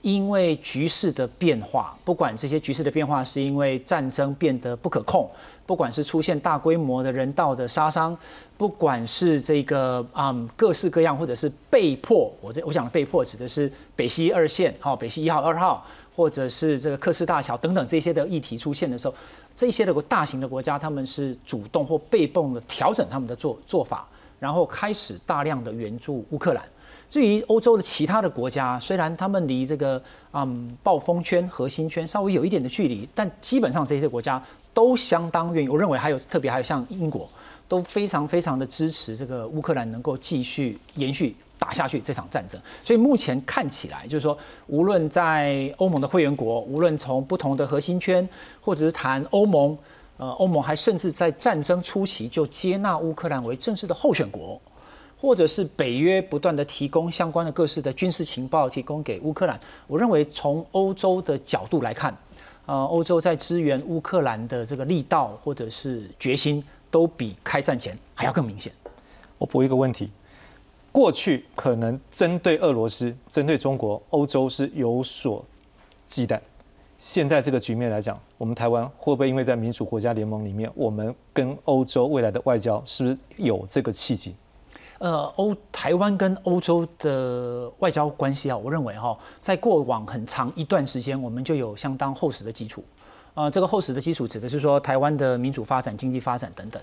因为局势的变化，不管这些局势的变化是因为战争变得不可控。不管是出现大规模的人道的杀伤，不管是这个啊各式各样，或者是被迫，我这我想的被迫指的是北溪二线，好，北溪一号、二号，或者是这个克斯大桥等等这些的议题出现的时候，这些的大型的国家他们是主动或被动的调整他们的做做法，然后开始大量的援助乌克兰。至于欧洲的其他的国家，虽然他们离这个嗯暴风圈、核心圈稍微有一点的距离，但基本上这些国家。都相当愿意，我认为还有特别还有像英国，都非常非常的支持这个乌克兰能够继续延续打下去这场战争。所以目前看起来，就是说，无论在欧盟的会员国，无论从不同的核心圈，或者是谈欧盟，呃，欧盟还甚至在战争初期就接纳乌克兰为正式的候选国，或者是北约不断的提供相关的各式的军事情报提供给乌克兰。我认为从欧洲的角度来看。呃，欧洲在支援乌克兰的这个力道或者是决心，都比开战前还要更明显。我补一个问题：过去可能针对俄罗斯、针对中国，欧洲是有所忌惮。现在这个局面来讲，我们台湾会不会因为在民主国家联盟里面，我们跟欧洲未来的外交是不是有这个契机？呃，欧台湾跟欧洲的外交关系啊，我认为哈，在过往很长一段时间，我们就有相当厚实的基础。啊，这个厚实的基础指的是说，台湾的民主发展、经济发展等等。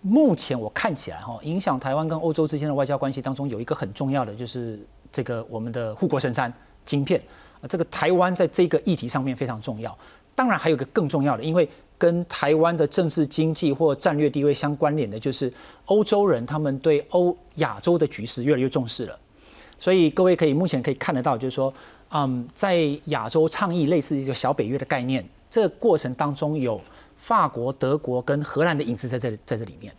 目前我看起来哈，影响台湾跟欧洲之间的外交关系当中，有一个很重要的，就是这个我们的护国神山——晶片。啊，这个台湾在这个议题上面非常重要。当然，还有一个更重要的，因为。跟台湾的政治经济或战略地位相关联的，就是欧洲人他们对欧亚洲的局势越来越重视了。所以各位可以目前可以看得到，就是说，嗯，在亚洲倡议类似一个小北约的概念，这个过程当中有法国、德国跟荷兰的影子在这里，在这里面。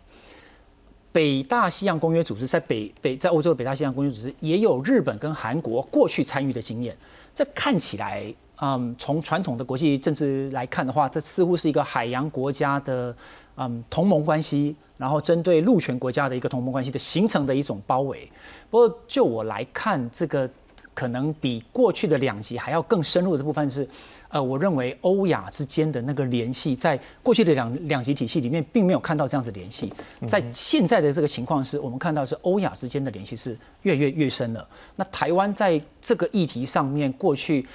北大西洋公约组织在北北在欧洲的北大西洋公约组织也有日本跟韩国过去参与的经验，这看起来。嗯，从传统的国际政治来看的话，这似乎是一个海洋国家的嗯同盟关系，然后针对陆权国家的一个同盟关系的形成的一种包围。不过就我来看，这个可能比过去的两极还要更深入的部分是，呃，我认为欧亚之间的那个联系，在过去的两两极体系里面，并没有看到这样子联系。在现在的这个情况是，我们看到是欧亚之间的联系是越越越深了。那台湾在这个议题上面，过去。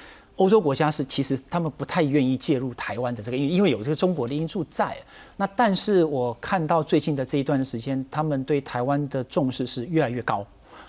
欧洲国家是其实他们不太愿意介入台湾的这个，因为因为有这个中国的因素在。那但是我看到最近的这一段时间，他们对台湾的重视是越来越高。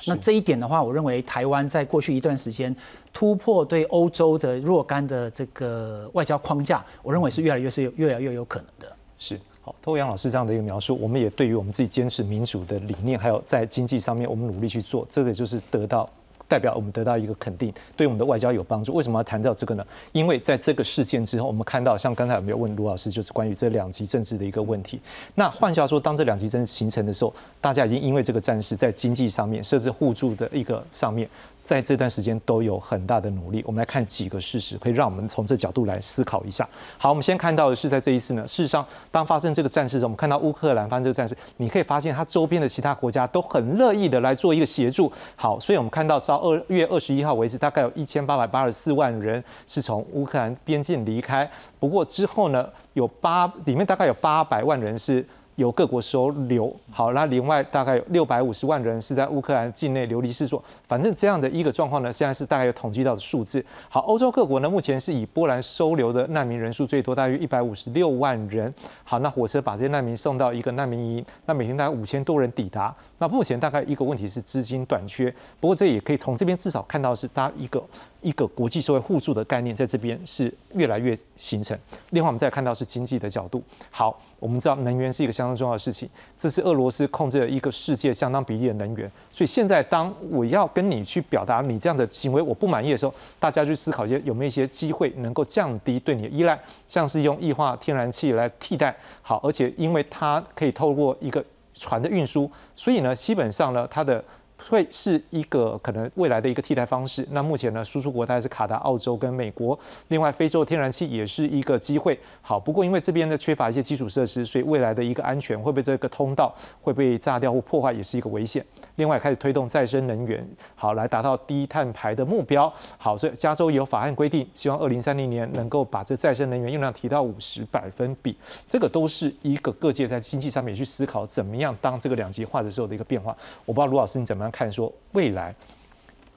那这一点的话，我认为台湾在过去一段时间突破对欧洲的若干的这个外交框架，我认为是越来越是越来越有可能的。是好，透过杨老师这样的一个描述，我们也对于我们自己坚持民主的理念，还有在经济上面我们努力去做，这个就是得到。代表我们得到一个肯定，对我们的外交有帮助。为什么要谈到这个呢？因为在这个事件之后，我们看到，像刚才有没有问卢老师，就是关于这两极政治的一个问题。那换句话说，当这两极政治形成的时候，大家已经因为这个战事，在经济上面设置互助的一个上面。在这段时间都有很大的努力。我们来看几个事实，可以让我们从这角度来思考一下。好，我们先看到的是在这一次呢，事实上，当发生这个战事的时，我们看到乌克兰发生这个战事，你可以发现它周边的其他国家都很乐意的来做一个协助。好，所以我们看到到二月二十一号为止，大概有一千八百八十四万人是从乌克兰边境离开。不过之后呢，有八里面大概有八百万人是。由各国收留，好，那另外大概有六百五十万人是在乌克兰境内流离失所。反正这样的一个状况呢，现在是大概有统计到的数字。好，欧洲各国呢，目前是以波兰收留的难民人数最多，大约一百五十六万人。好，那火车把这些难民送到一个难民营，那每天大概五千多人抵达。那目前大概一个问题是资金短缺，不过这也可以从这边至少看到是大家一个。一个国际社会互助的概念在这边是越来越形成。另外，我们再看到是经济的角度。好，我们知道能源是一个相当重要的事情，这是俄罗罗斯控制了一个世界相当比例的能源。所以现在，当我要跟你去表达你这样的行为我不满意的时候，大家去思考一些有没有一些机会能够降低对你的依赖，像是用液化天然气来替代。好，而且因为它可以透过一个船的运输，所以呢，基本上呢，它的。会是一个可能未来的一个替代方式。那目前呢，输出国大概是卡达、澳洲跟美国。另外，非洲天然气也是一个机会。好，不过因为这边呢缺乏一些基础设施，所以未来的一个安全会被这个通道会被炸掉或破坏，也是一个危险。另外，开始推动再生能源，好来达到低碳排的目标。好，所以加州有法案规定，希望二零三零年能够把这再生能源用量提到五十百分比。这个都是一个各界在经济上面去思考怎么样当这个两极化的时候的一个变化。我不知道卢老师你怎么样看？说未来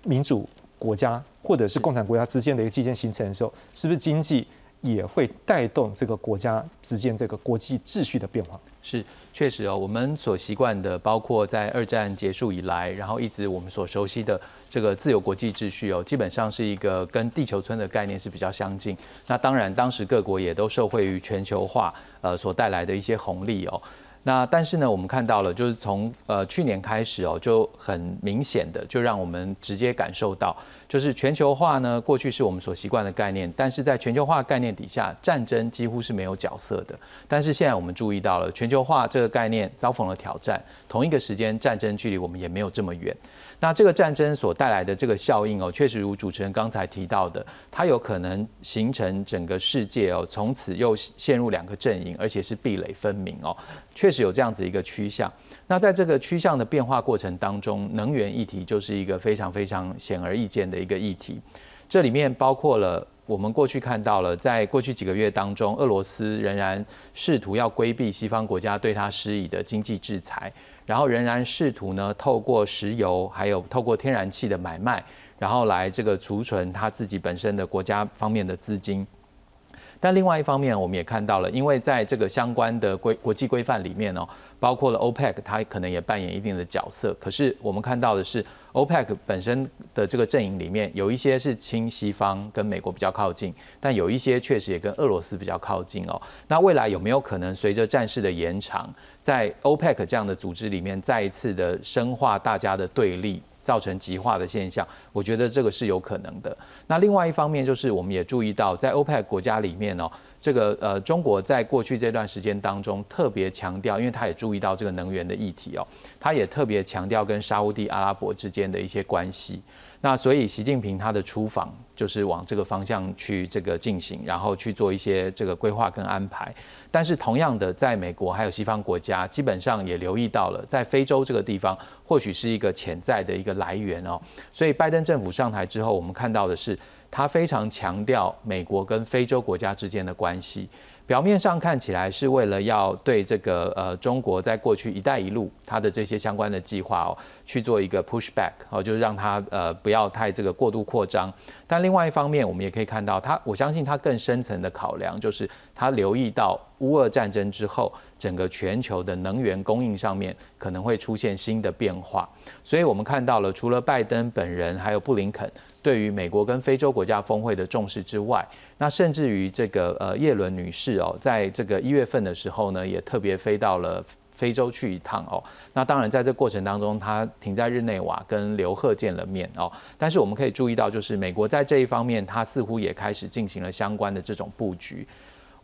民主国家或者是共产国家之间的一个基建形成的时候，是不是经济？也会带动这个国家之间这个国际秩序的变化。是，确实哦，我们所习惯的，包括在二战结束以来，然后一直我们所熟悉的这个自由国际秩序哦，基本上是一个跟地球村的概念是比较相近。那当然，当时各国也都受惠于全球化呃所带来的一些红利哦。那但是呢，我们看到了，就是从呃去年开始哦，就很明显的就让我们直接感受到，就是全球化呢，过去是我们所习惯的概念，但是在全球化概念底下，战争几乎是没有角色的。但是现在我们注意到了，全球化这个概念遭逢了挑战，同一个时间，战争距离我们也没有这么远。那这个战争所带来的这个效应哦，确实如主持人刚才提到的，它有可能形成整个世界哦，从此又陷入两个阵营，而且是壁垒分明哦，确实有这样子一个趋向。那在这个趋向的变化过程当中，能源议题就是一个非常非常显而易见的一个议题。这里面包括了我们过去看到了，在过去几个月当中，俄罗斯仍然试图要规避西方国家对它施以的经济制裁。然后仍然试图呢，透过石油还有透过天然气的买卖，然后来这个储存他自己本身的国家方面的资金。但另外一方面，我们也看到了，因为在这个相关的规国际规范里面哦，包括了 OPEC，它可能也扮演一定的角色。可是我们看到的是，OPEC 本身的这个阵营里面，有一些是亲西方，跟美国比较靠近，但有一些确实也跟俄罗斯比较靠近哦。那未来有没有可能随着战事的延长，在 OPEC 这样的组织里面，再一次的深化大家的对立？造成极化的现象，我觉得这个是有可能的。那另外一方面就是，我们也注意到，在欧佩克国家里面哦，这个呃，中国在过去这段时间当中特别强调，因为他也注意到这个能源的议题哦，他也特别强调跟沙地阿拉伯之间的一些关系。那所以习近平他的出访就是往这个方向去这个进行，然后去做一些这个规划跟安排。但是同样的，在美国还有西方国家，基本上也留意到了，在非洲这个地方或许是一个潜在的一个来源哦。所以拜登政府上台之后，我们看到的是他非常强调美国跟非洲国家之间的关系。表面上看起来是为了要对这个呃中国在过去“一带一路”它的这些相关的计划哦去做一个 push back 哦，就是让它呃不要太这个过度扩张。但另外一方面，我们也可以看到，它我相信它更深层的考量就是它留意到乌俄战争之后，整个全球的能源供应上面可能会出现新的变化。所以我们看到了，除了拜登本人还有布林肯对于美国跟非洲国家峰会的重视之外，那甚至于这个呃叶伦女士哦，在这个一月份的时候呢，也特别飞到了非洲去一趟哦。那当然在这过程当中，她停在日内瓦跟刘鹤见了面哦。但是我们可以注意到，就是美国在这一方面，它似乎也开始进行了相关的这种布局。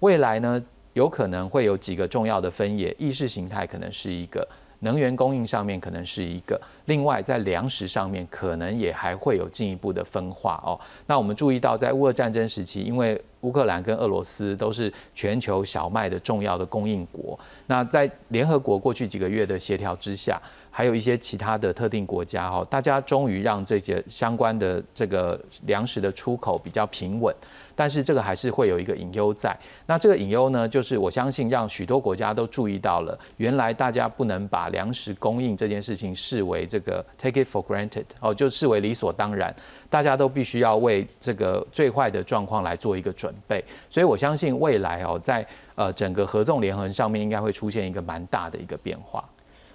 未来呢，有可能会有几个重要的分野，意识形态可能是一个。能源供应上面可能是一个，另外在粮食上面可能也还会有进一步的分化哦。那我们注意到，在乌俄战争时期，因为乌克兰跟俄罗斯都是全球小麦的重要的供应国，那在联合国过去几个月的协调之下，还有一些其他的特定国家哦，大家终于让这些相关的这个粮食的出口比较平稳。但是这个还是会有一个隐忧在。那这个隐忧呢，就是我相信让许多国家都注意到了，原来大家不能把粮食供应这件事情视为这个 take it for granted 哦，就视为理所当然。大家都必须要为这个最坏的状况来做一个准备。所以我相信未来哦，在呃整个合纵连横上面，应该会出现一个蛮大的一个变化。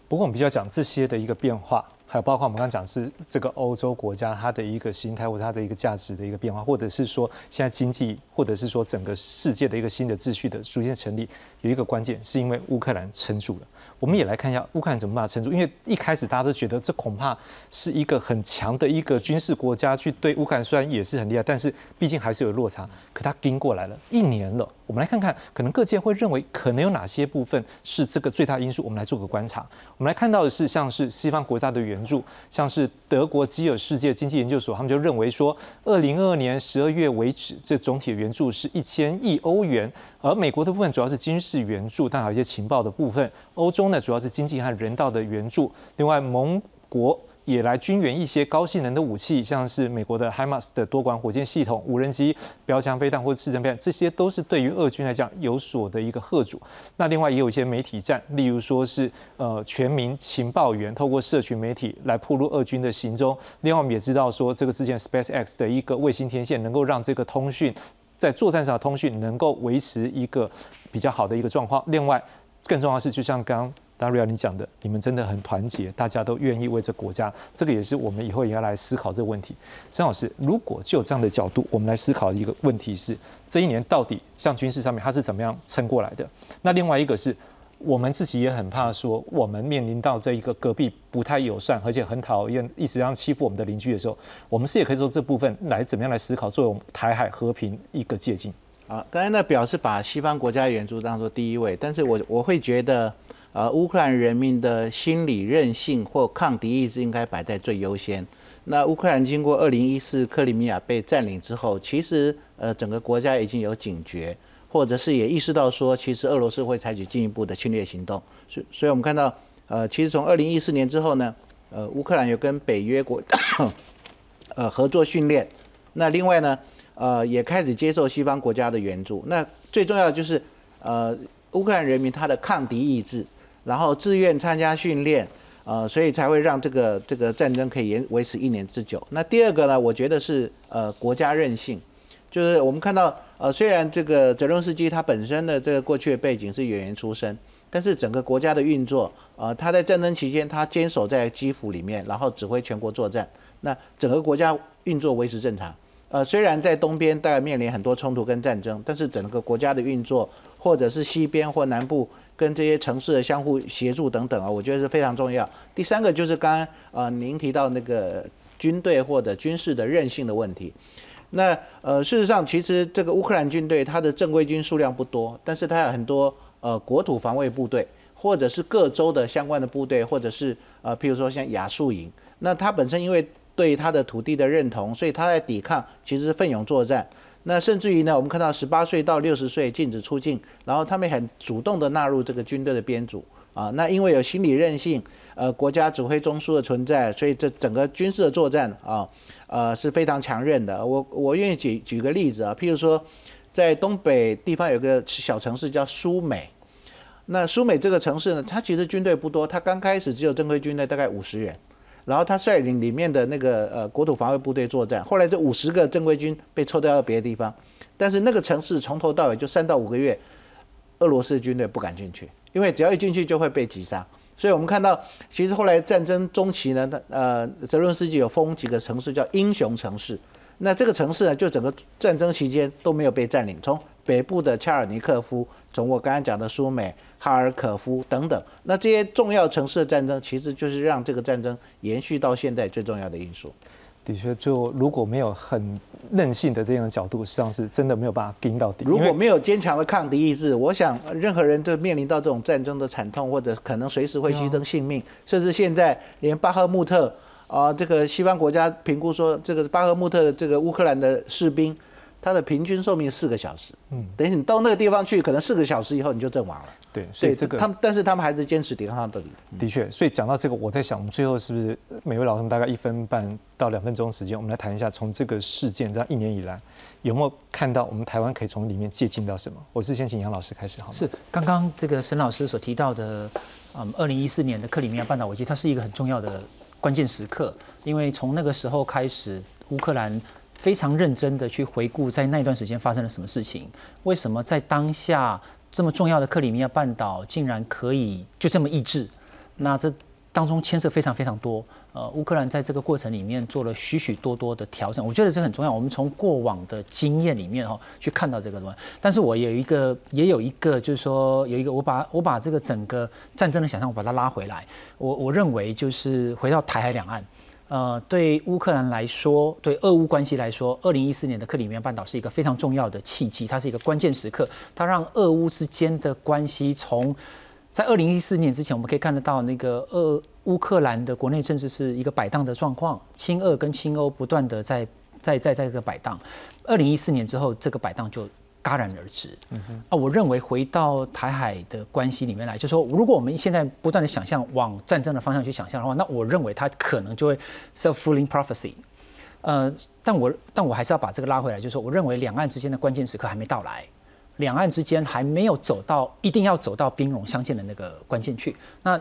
不过我们比较讲这些的一个变化。还有包括我们刚刚讲是这个欧洲国家它的一个心态或者它的一个价值的一个变化，或者是说现在经济，或者是说整个世界的一个新的秩序的逐渐成立，有一个关键是因为乌克兰撑住了。我们也来看一下乌克兰怎么把它撑住，因为一开始大家都觉得这恐怕是一个很强的一个军事国家去对乌克兰，虽然也是很厉害，但是毕竟还是有落差。可它盯过来了一年了，我们来看看，可能各界会认为可能有哪些部分是这个最大因素，我们来做个观察。我们来看到的是像是西方国家的援助，像是德国基尔世界经济研究所，他们就认为说，二零二二年十二月为止，这总体的援助是一千亿欧元。而美国的部分主要是军事援助，但还有一些情报的部分。欧洲呢，主要是经济和人道的援助。另外，盟国也来军援一些高性能的武器，像是美国的 HIMARS 的多管火箭系统、无人机、标枪飞弹或者刺针飞弹，这些都是对于俄军来讲有所的一个贺主。那另外也有一些媒体战，例如说是呃全民情报员透过社群媒体来铺路俄军的行踪。另外我们也知道说，这个之前 SpaceX 的一个卫星天线能够让这个通讯。在作战上的通讯能够维持一个比较好的一个状况。另外，更重要的是，就像刚刚 Daria 你讲的，你们真的很团结，大家都愿意为这国家。这个也是我们以后也要来思考这个问题。张老师，如果就这样的角度，我们来思考一个问题是：这一年到底像军事上面它是怎么样撑过来的？那另外一个是。我们自己也很怕说，我们面临到这一个隔壁不太友善，而且很讨厌，一直这样欺负我们的邻居的时候，我们是也可以做这部分来怎么样来思考，作为我们台海和平一个借鉴。啊，刚才那表示把西方国家援助当做第一位，但是我我会觉得，呃，乌克兰人民的心理韧性或抗敌意志应该摆在最优先。那乌克兰经过二零一四克里米亚被占领之后，其实呃整个国家已经有警觉。或者是也意识到说，其实俄罗斯会采取进一步的侵略行动，所所以我们看到，呃，其实从二零一四年之后呢，呃，乌克兰有跟北约国，呃，合作训练，那另外呢，呃，也开始接受西方国家的援助。那最重要的就是，呃，乌克兰人民他的抗敌意志，然后自愿参加训练，呃，所以才会让这个这个战争可以延维持一年之久。那第二个呢，我觉得是呃国家韧性。就是我们看到，呃，虽然这个泽伦斯基他本身的这个过去的背景是演员出身，但是整个国家的运作，呃，他在战争期间他坚守在基辅里面，然后指挥全国作战，那整个国家运作维持正常。呃，虽然在东边大概面临很多冲突跟战争，但是整个国家的运作，或者是西边或南部跟这些城市的相互协助等等啊，我觉得是非常重要。第三个就是刚刚呃您提到那个军队或者军事的韧性的问题。那呃，事实上，其实这个乌克兰军队它的正规军数量不多，但是它有很多呃国土防卫部队，或者是各州的相关的部队，或者是呃，譬如说像亚速营。那它本身因为对它的土地的认同，所以它在抵抗，其实奋勇作战。那甚至于呢，我们看到十八岁到六十岁禁止出境，然后他们很主动的纳入这个军队的编组啊。那因为有心理韧性，呃，国家指挥中枢的存在，所以这整个军事的作战啊。呃，是非常强韧的。我我愿意举举个例子啊，譬如说，在东北地方有个小城市叫苏美。那苏美这个城市呢，它其实军队不多，它刚开始只有正规军队大概五十人，然后他率领里面的那个呃国土防卫部队作战。后来这五十个正规军被抽调到别的地方，但是那个城市从头到尾就三到五个月，俄罗斯军队不敢进去，因为只要一进去就会被击杀。所以我们看到，其实后来战争中期呢，呃，泽伦斯基有封几个城市叫英雄城市。那这个城市呢，就整个战争期间都没有被占领，从北部的恰尔尼克夫，从我刚刚讲的苏美、哈尔可夫等等，那这些重要城市的战争，其实就是让这个战争延续到现在最重要的因素。的确，就如果没有很任性的这样的角度，实际上是真的没有办法盯到底。如果没有坚强的抗敌意志，我想任何人都面临到这种战争的惨痛，或者可能随时会牺牲性命，甚至现在连巴赫穆特啊，这个西方国家评估说，这个巴赫穆特的这个乌克兰的士兵。他的平均寿命四个小时，嗯，等于你到那个地方去，可能四个小时以后你就阵亡了。对，所以这个他们，但是他们还是坚持抵抗到底。的确，所以讲到这个，我在想，我们最后是不是每位老师大概一分半到两分钟时间，我们来谈一下，从这个事件这样一年以来，有没有看到我们台湾可以从里面借鉴到什么？我是先请杨老师开始，好吗？是刚刚这个沈老师所提到的，嗯，二零一四年的克里米亚半岛危机，它是一个很重要的关键时刻，因为从那个时候开始，乌克兰。非常认真的去回顾，在那段时间发生了什么事情？为什么在当下这么重要的克里米亚半岛竟然可以就这么抑制？那这当中牵涉非常非常多。呃，乌克兰在这个过程里面做了许许多多的调整，我觉得这很重要。我们从过往的经验里面哈去看到这个东西。但是我有一个，也有一个，就是说有一个，我把我把这个整个战争的想象，我把它拉回来。我我认为就是回到台海两岸。呃，对乌克兰来说，对俄乌关系来说，二零一四年的克里米亚半岛是一个非常重要的契机，它是一个关键时刻，它让俄乌之间的关系从在二零一四年之前，我们可以看得到那个俄乌克兰的国内政治是一个摆荡的状况，亲俄跟亲欧不断的在在在在这个摆荡，二零一四年之后，这个摆荡就。戛然而止。啊，我认为回到台海的关系里面来，就说如果我们现在不断的想象往战争的方向去想象的话，那我认为它可能就会 self-fulfilling prophecy。呃，但我但我还是要把这个拉回来，就是说，我认为两岸之间的关键时刻还没到来，两岸之间还没有走到一定要走到兵戎相见的那个关键去。那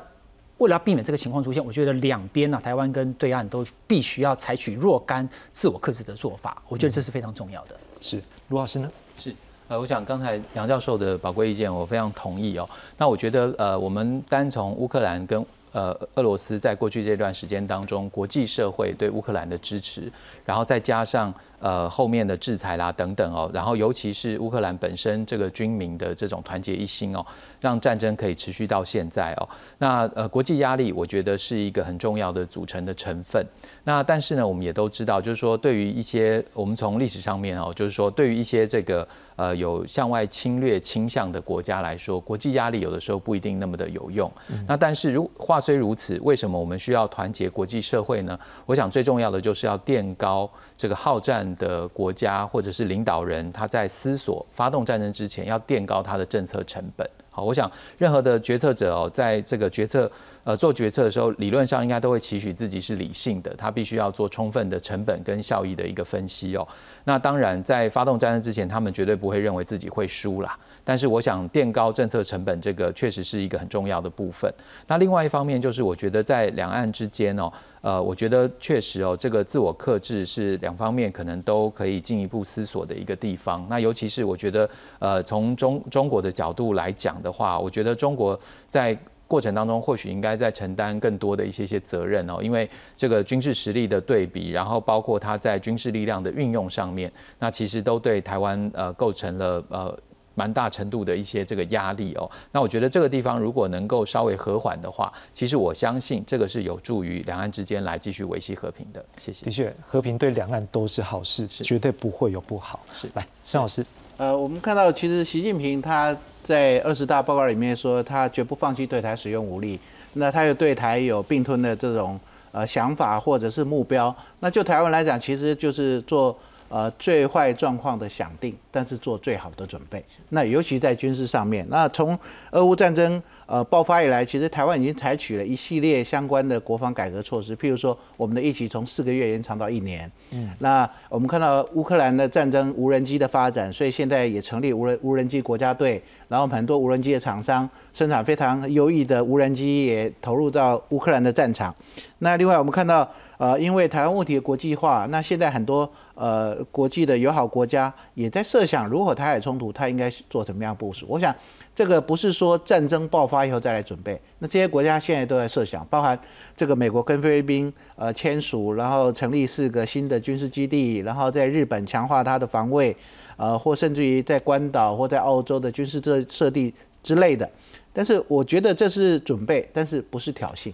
为了要避免这个情况出现，我觉得两边呢，台湾跟对岸都必须要采取若干自我克制的做法。我觉得这是非常重要的。是卢老师呢？是。呃，我想刚才杨教授的宝贵意见，我非常同意哦。那我觉得，呃，我们单从乌克兰跟呃俄罗斯在过去这段时间当中，国际社会对乌克兰的支持，然后再加上呃后面的制裁啦等等哦，然后尤其是乌克兰本身这个军民的这种团结一心哦。让战争可以持续到现在哦，那呃国际压力我觉得是一个很重要的组成的成分。那但是呢，我们也都知道，就是说对于一些我们从历史上面哦，就是说对于一些这个呃有向外侵略倾向的国家来说，国际压力有的时候不一定那么的有用。那但是如话虽如此，为什么我们需要团结国际社会呢？我想最重要的就是要垫高这个好战的国家或者是领导人他在思索发动战争之前要垫高他的政策成本。好，我想任何的决策者哦，在这个决策呃做决策的时候，理论上应该都会期许自己是理性的，他必须要做充分的成本跟效益的一个分析哦。那当然，在发动战争之前，他们绝对不会认为自己会输啦。但是，我想垫高政策成本，这个确实是一个很重要的部分。那另外一方面，就是我觉得在两岸之间哦。呃，我觉得确实哦，这个自我克制是两方面可能都可以进一步思索的一个地方。那尤其是我觉得，呃，从中中国的角度来讲的话，我觉得中国在过程当中或许应该在承担更多的一些些责任哦，因为这个军事实力的对比，然后包括它在军事力量的运用上面，那其实都对台湾呃构成了呃。蛮大程度的一些这个压力哦，那我觉得这个地方如果能够稍微和缓的话，其实我相信这个是有助于两岸之间来继续维系和平的。谢谢。的确，和平对两岸都是好事，绝对不会有不好。是，来，申老师。呃，我们看到其实习近平他在二十大报告里面说，他绝不放弃对台使用武力，那他又对台有并吞的这种呃想法或者是目标。那就台湾来讲，其实就是做。呃，最坏状况的想定，但是做最好的准备。那尤其在军事上面，那从俄乌战争呃爆发以来，其实台湾已经采取了一系列相关的国防改革措施，譬如说我们的疫情从四个月延长到一年。嗯，那我们看到乌克兰的战争无人机的发展，所以现在也成立无人无人机国家队，然后很多无人机的厂商生产非常优异的无人机，也投入到乌克兰的战场。那另外我们看到。呃，因为台湾问题的国际化，那现在很多呃国际的友好国家也在设想，如果台海冲突，它应该做什么样部署？我想这个不是说战争爆发以后再来准备，那这些国家现在都在设想，包含这个美国跟菲律宾呃签署，然后成立四个新的军事基地，然后在日本强化它的防卫，呃，或甚至于在关岛或在澳洲的军事设设地之类的。但是我觉得这是准备，但是不是挑衅。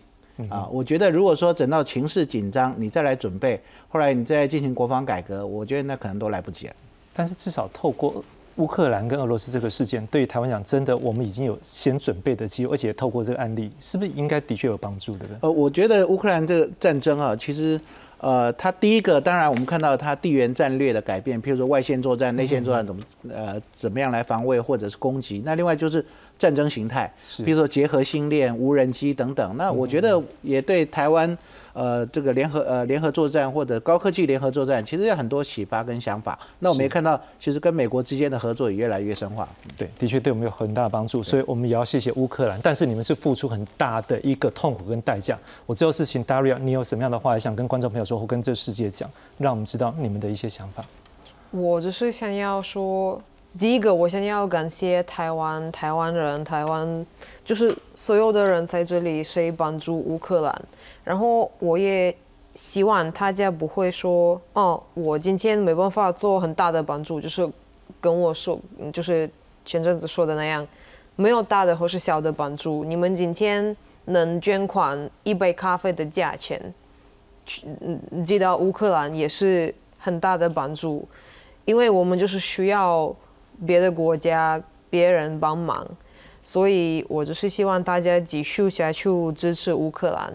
啊，我觉得如果说等到情势紧张，你再来准备，后来你再进行国防改革，我觉得那可能都来不及了。但是至少透过乌克兰跟俄罗斯这个事件，对于台湾讲，真的我们已经有先准备的机会，而且透过这个案例，是不是应该的确有帮助的？呃，我觉得乌克兰这个战争啊，其实呃，它第一个当然我们看到它地缘战略的改变，譬如说外线作战、内线作战怎么呃怎么样来防卫或者是攻击。那另外就是。战争形态，譬如说结合星链、无人机等等，那我觉得也对台湾，呃，这个联合呃联合作战或者高科技联合作战，其实有很多启发跟想法。那我们也看到，其实跟美国之间的合作也越来越深化。对，的确对我们有很大的帮助，所以我们也要谢谢乌克兰。但是你们是付出很大的一个痛苦跟代价。我最后是请 Daria，你有什么样的话想跟观众朋友说，或跟这世界讲，让我们知道你们的一些想法。我只是想要说。第一个，我想要感谢台湾、台湾人、台湾，就是所有的人在这里，谁帮助乌克兰。然后我也希望大家不会说，哦，我今天没办法做很大的帮助，就是跟我说，就是前阵子说的那样，没有大的或是小的帮助。你们今天能捐款一杯咖啡的价钱，去寄到乌克兰也是很大的帮助，因为我们就是需要。别的国家别人帮忙，所以我就是希望大家继续下去支持乌克兰，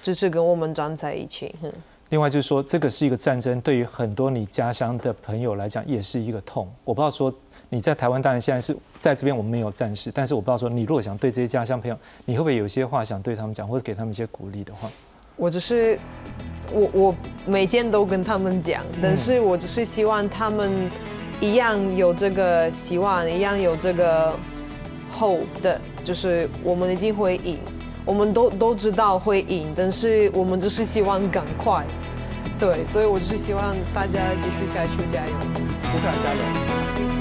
支持跟我们站在一起。嗯另外就是说，这个是一个战争，对于很多你家乡的朋友来讲，也是一个痛。我不知道说你在台湾，当然现在是在这边，我们没有战事，但是我不知道说你如果想对这些家乡朋友，你会不会有些话想对他们讲，或者给他们一些鼓励的话？我只是我我每天都跟他们讲，但是我只是希望他们。一样有这个希望，一样有这个 hope 的，就是我们一定会赢。我们都都知道会赢，但是我们只是希望赶快。对，所以我只是希望大家继续下去加油，乌克兰加油！